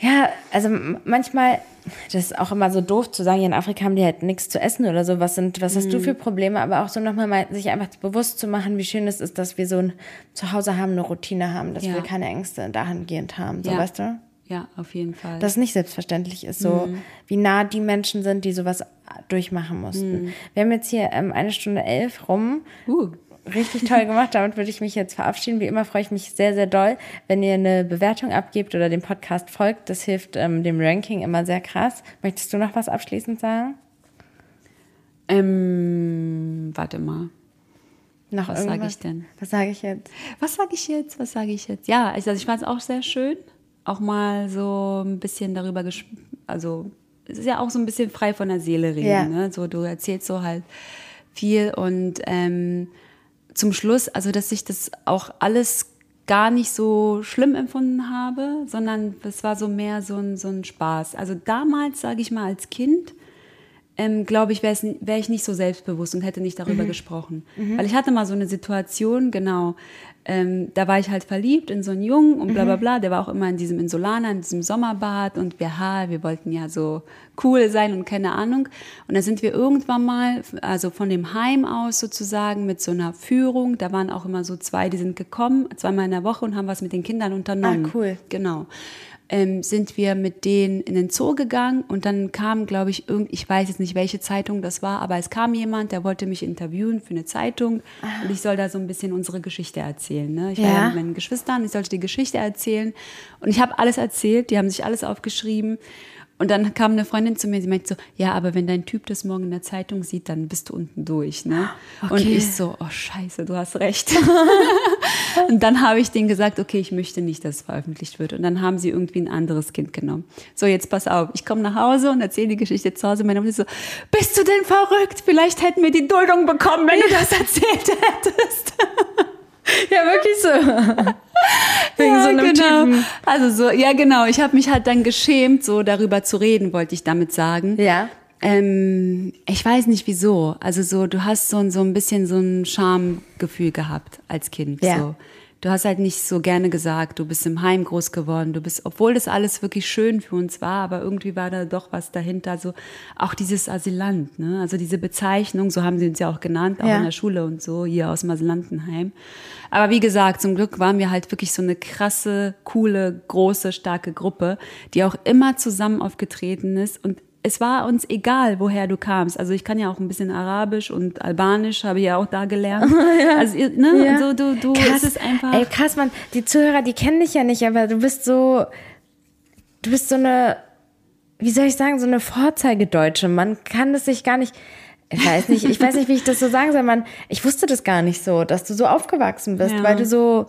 ja, also manchmal, das ist auch immer so doof zu sagen, hier in Afrika haben die halt nichts zu essen oder so. Was sind, was hast du für Probleme? Aber auch so nochmal mal sich einfach bewusst zu machen, wie schön es ist, dass wir so ein Zuhause haben, eine Routine haben, dass Ja. wir keine Ängste dahingehend haben. So, Ja. weißt du? Ja, auf jeden Fall. Dass es nicht selbstverständlich ist, so wie nah die Menschen sind, die sowas durchmachen mussten. Wir haben jetzt hier ähm, eine Stunde elf rum. uh, Richtig toll gemacht. Damit würde ich mich jetzt verabschieden. Wie immer freue ich mich sehr, sehr doll, wenn ihr eine Bewertung abgebt oder dem Podcast folgt. Das hilft ähm, dem Ranking immer sehr krass. Möchtest du noch was abschließend sagen? ähm, warte mal. Noch Was sag irgendwas? ich denn? Was sage ich jetzt? Was sage ich jetzt? Was sage ich jetzt? Ja, also ich fand es auch sehr schön, auch mal so ein bisschen darüber ges also es ist ja auch so ein bisschen frei von der Seele reden, Ja. ne? So du erzählst so halt viel und ähm, zum Schluss, also dass ich das auch alles gar nicht so schlimm empfunden habe, sondern es war so mehr so ein, so ein Spaß. Also damals, sage ich mal, als Kind, ähm, glaube ich, wäre wär ich nicht so selbstbewusst und hätte nicht darüber gesprochen. Weil ich hatte mal so eine Situation, genau, ähm, da war ich halt verliebt in so einen Jungen und bla bla bla, der war auch immer in diesem Insulaner, in diesem Sommerbad und wir, ha, wir wollten ja so cool sein und keine Ahnung. Und da sind wir irgendwann mal, also von dem Heim aus sozusagen mit so einer Führung, da waren auch immer so zwei, die sind gekommen, zweimal in der Woche und haben was mit den Kindern unternommen. Ah, cool. Genau. Ähm, sind wir mit denen in den Zoo gegangen und dann kam, glaube ich, irgend, ich weiß jetzt nicht, welche Zeitung das war, aber es kam jemand, der wollte mich interviewen für eine Zeitung und ich soll da so ein bisschen unsere Geschichte erzählen. Ne? Ich war Ja. ja mit meinen Geschwistern, ich sollte die Geschichte erzählen und ich habe alles erzählt, die haben sich alles aufgeschrieben. Und dann kam eine Freundin zu mir, sie meinte so, ja, aber wenn dein Typ das morgen in der Zeitung sieht, dann bist du unten durch, ne? Und Okay. ich so, oh scheiße, du hast recht. Und dann habe ich denen gesagt, okay, ich möchte nicht, dass es veröffentlicht wird. Und dann haben sie irgendwie ein anderes Kind genommen. So, jetzt pass auf, ich komme nach Hause und erzähle die Geschichte zu Hause. Meine Mutter so, bist du denn verrückt? Vielleicht hätten wir die Duldung bekommen, wenn du das erzählt hättest. Ja, wirklich so. Wegen ja, so einem genau. Typen. Also so, ja genau, ich habe mich halt dann geschämt, so darüber zu reden, wollte ich damit sagen. Ja. Ähm, ich weiß nicht wieso. Also so, du hast so, ein- so ein bisschen so ein Schamgefühl gehabt als Kind. Ja. So. Du hast halt nicht so gerne gesagt, du bist im Heim groß geworden, du bist, obwohl das alles wirklich schön für uns war, aber irgendwie war da doch was dahinter, so auch dieses Asylant, ne? Also diese Bezeichnung, so haben sie uns ja auch genannt, auch Ja. in der Schule und so, hier aus dem Asylantenheim. Aber wie gesagt, zum Glück waren wir halt wirklich so eine krasse, coole, große, starke Gruppe, die auch immer zusammen aufgetreten ist und es war uns egal, woher du kamst. Also ich kann ja auch ein bisschen Arabisch und Albanisch, habe ich ja auch da gelernt. Also, ne, Ja. also du, du, krass. es einfach. Ey, krass, man, die Zuhörer, die kennen dich ja nicht, aber du bist so, du bist so eine, wie soll ich sagen, so eine Vorzeigedeutsche. Man kann das sich gar nicht, ich weiß nicht, ich weiß nicht, wie ich das so sagen soll. Man, ich wusste das gar nicht so, dass du so aufgewachsen bist, Ja. weil du so.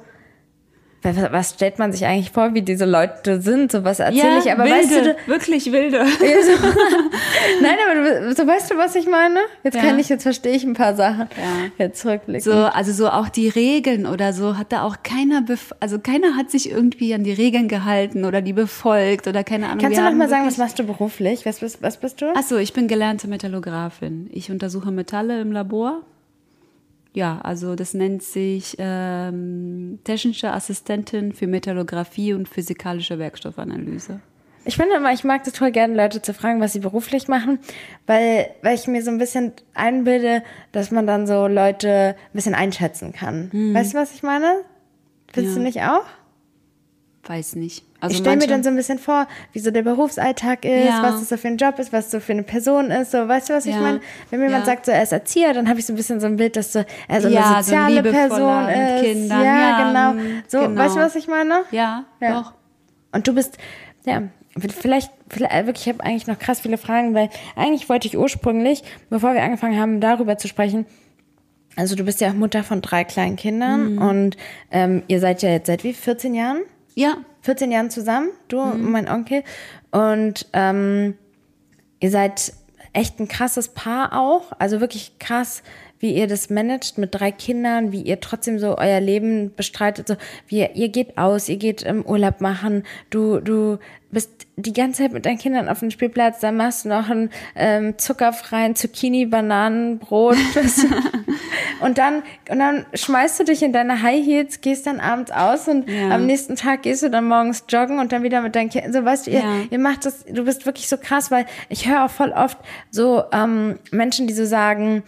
Was, stellt man sich eigentlich vor, wie diese Leute sind? So was erzähle ich, aber wilde, weißt du, wirklich wilde. Ja, so, nein, aber du, so weißt du, was ich meine? Jetzt Ja. kann ich, jetzt verstehe ich ein paar Sachen. Ja. Jetzt zurückblicken. So, also so auch die Regeln oder so hat da auch keiner, bef also keiner hat sich irgendwie an die Regeln gehalten oder die befolgt oder keine Ahnung. Kannst du noch mal sagen, was machst du beruflich? Was bist, was bist du? Achso, ich bin gelernte Metallographin. Ich untersuche Metalle im Labor. Ja, also das nennt sich ähm, technische Assistentin für Metallographie und physikalische Werkstoffanalyse. Ich finde immer, ich mag das toll gerne, Leute zu fragen, was sie beruflich machen, weil, weil ich mir so ein bisschen einbilde, dass man dann so Leute ein bisschen einschätzen kann. Weißt du, was ich meine? Findest Hm. Ja. du nicht auch? Weiß nicht. Also ich stelle mir dann so ein bisschen vor, wie so der Berufsalltag ist, Ja. was das so für ein Job ist, was so für eine Person ist. So, weißt du, was ich Ja. meine? Wenn mir jemand Ja. sagt, so, er ist Erzieher, dann habe ich so ein bisschen so ein Bild, dass so, er so eine so soziale liebevoller Person mit ist. Kindern. Ja, genau. mm, So, genau. weißt du, was ich meine? Ja, Ja. doch. Und du bist, ja, vielleicht, vielleicht äh, wirklich, ich habe eigentlich noch krass viele Fragen, weil eigentlich wollte ich ursprünglich, bevor wir angefangen haben, darüber zu sprechen, also du bist ja auch Mutter von drei kleinen Kindern Mhm. und ähm, ihr seid ja jetzt seit wie 14 Jahren? Ja, 14 Jahren zusammen, du Mhm. und mein Onkel. Und ähm, ihr seid echt ein krasses Paar auch. Also wirklich krass, wie ihr das managt mit drei Kindern, wie ihr trotzdem so euer Leben bestreitet. So, wie ihr, ihr geht aus, ihr geht im Urlaub machen. Du, du bist die ganze Zeit mit deinen Kindern auf dem Spielplatz, dann machst du noch einen ähm, zuckerfreien Zucchini-Bananenbrot. und dann, und dann schmeißt du dich in deine High Heels, gehst dann abends aus und Ja. am nächsten Tag gehst du dann morgens joggen und dann wieder mit deinen Kindern. So, weißt du, ihr, Ja. ihr macht das, du bist wirklich so krass, weil ich höre auch voll oft so ähm, Menschen, die so sagen,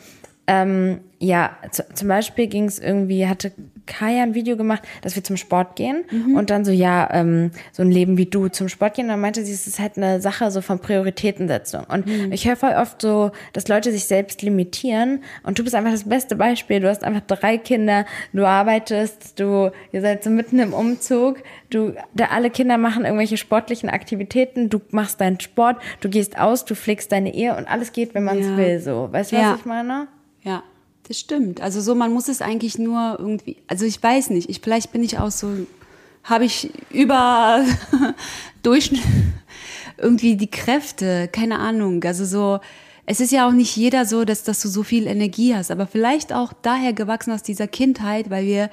ähm, ja, zu, zum Beispiel ging es irgendwie, hatte Kaya ein Video gemacht, dass wir zum Sport gehen Mhm. und dann so, ja, ähm, so ein Leben wie du zum Sport gehen. Und dann meinte sie, es ist halt eine Sache so von Prioritätensetzung. Und Mhm. ich höre voll oft so, dass Leute sich selbst limitieren und du bist einfach das beste Beispiel. Du hast einfach drei Kinder, du arbeitest, du, ihr seid so mitten im Umzug, du, da alle Kinder machen irgendwelche sportlichen Aktivitäten, du machst deinen Sport, du gehst aus, du pflegst deine Ehe und alles geht, wenn man es Ja. will, so. Weißt du, was Ja. ich meine? Ja, das stimmt. Also so, man muss es eigentlich nur irgendwie, also ich weiß nicht, ich, vielleicht bin ich auch so, habe ich über Durchschnitt irgendwie die Kräfte, keine Ahnung. Also so, es ist ja auch nicht jeder so, dass, dass du so viel Energie hast, aber vielleicht auch daher gewachsen aus dieser Kindheit, weil wir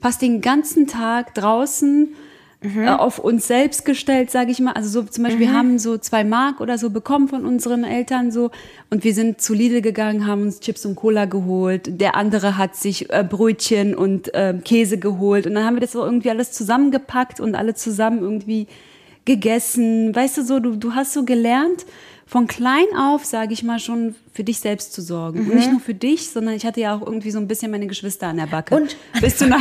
fast den ganzen Tag draußen äh, auf uns selbst gestellt, sage ich mal. Also so zum Beispiel, wir haben so zwei Mark oder so bekommen von unseren Eltern so und wir sind zu Lidl gegangen, haben uns Chips und Cola geholt. Der andere hat sich äh, Brötchen und ähm, Käse geholt und dann haben wir das so irgendwie alles zusammengepackt und alle zusammen irgendwie gegessen. Weißt du so, du, du hast so gelernt, von klein auf, sage ich mal, schon für dich selbst zu sorgen. Und nicht nur für dich, sondern ich hatte ja auch irgendwie so ein bisschen meine Geschwister an der Backe. Und- bis zu einer,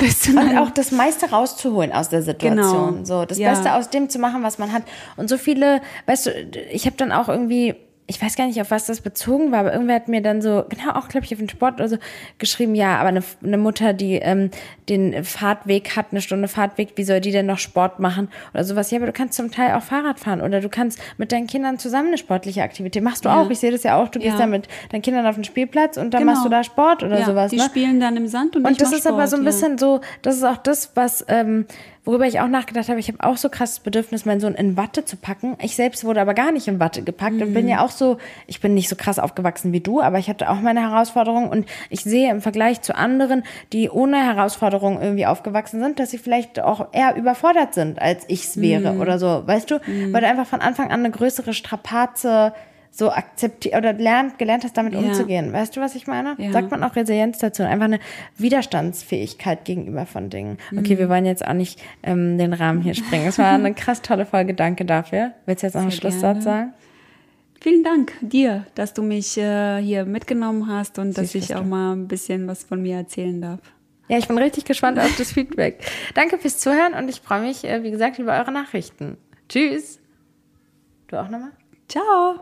bis zu Und auch das meiste rauszuholen aus der Situation. Genau. So, das Ja. Beste aus dem zu machen, was man hat. Und so viele, weißt du, ich habe dann auch irgendwie, ich weiß gar nicht, auf was das bezogen war, aber irgendwer hat mir dann so, genau auch, glaube ich, auf den Sport oder so, geschrieben, ja, aber eine, eine Mutter, die ähm, den Fahrtweg hat, eine Stunde Fahrtweg, wie soll die denn noch Sport machen oder sowas? Ja, aber du kannst zum Teil auch Fahrrad fahren oder du kannst mit deinen Kindern zusammen eine sportliche Aktivität. Machst du Ja. auch, ich sehe das ja auch, du gehst Ja. dann mit deinen Kindern auf den Spielplatz und dann Genau. machst du da Sport oder ja, sowas. Die ne? spielen dann im Sand und, Und das ist aber so ein Sport, bisschen so, das ist auch das, was, ähm, worüber ich auch nachgedacht habe. Ich habe auch so krasses Bedürfnis, meinen Sohn in Watte zu packen. Ich selbst wurde aber gar nicht in Watte gepackt und bin Mhm. ja auch so, ich bin nicht so krass aufgewachsen wie du, aber ich hatte auch meine Herausforderungen und ich sehe im Vergleich zu anderen, die ohne Herausforderungen irgendwie aufgewachsen sind, dass sie vielleicht auch eher überfordert sind, als ich's wäre Mhm. oder so, weißt du? Weil du einfach von Anfang an eine größere Strapaze so akzeptiert oder lernt, gelernt hast, damit Ja. umzugehen. Weißt du, was ich meine? Ja. Sagt man auch Resilienz dazu. Einfach eine Widerstandsfähigkeit gegenüber von Dingen. Okay, Mhm. wir wollen jetzt auch nicht ähm, den Rahmen hier springen. Es war eine krass tolle Folge. Danke dafür. Willst du jetzt noch einen Schlusssatz gerne. sagen? Vielen Dank dir, dass du mich äh, hier mitgenommen hast und dass Süß ich auch du. mal ein bisschen was von mir erzählen darf. Ja, ich bin richtig gespannt auf das Feedback. Danke fürs Zuhören und ich freue mich, äh, wie gesagt, über eure Nachrichten. Tschüss. Du auch nochmal? Ciao!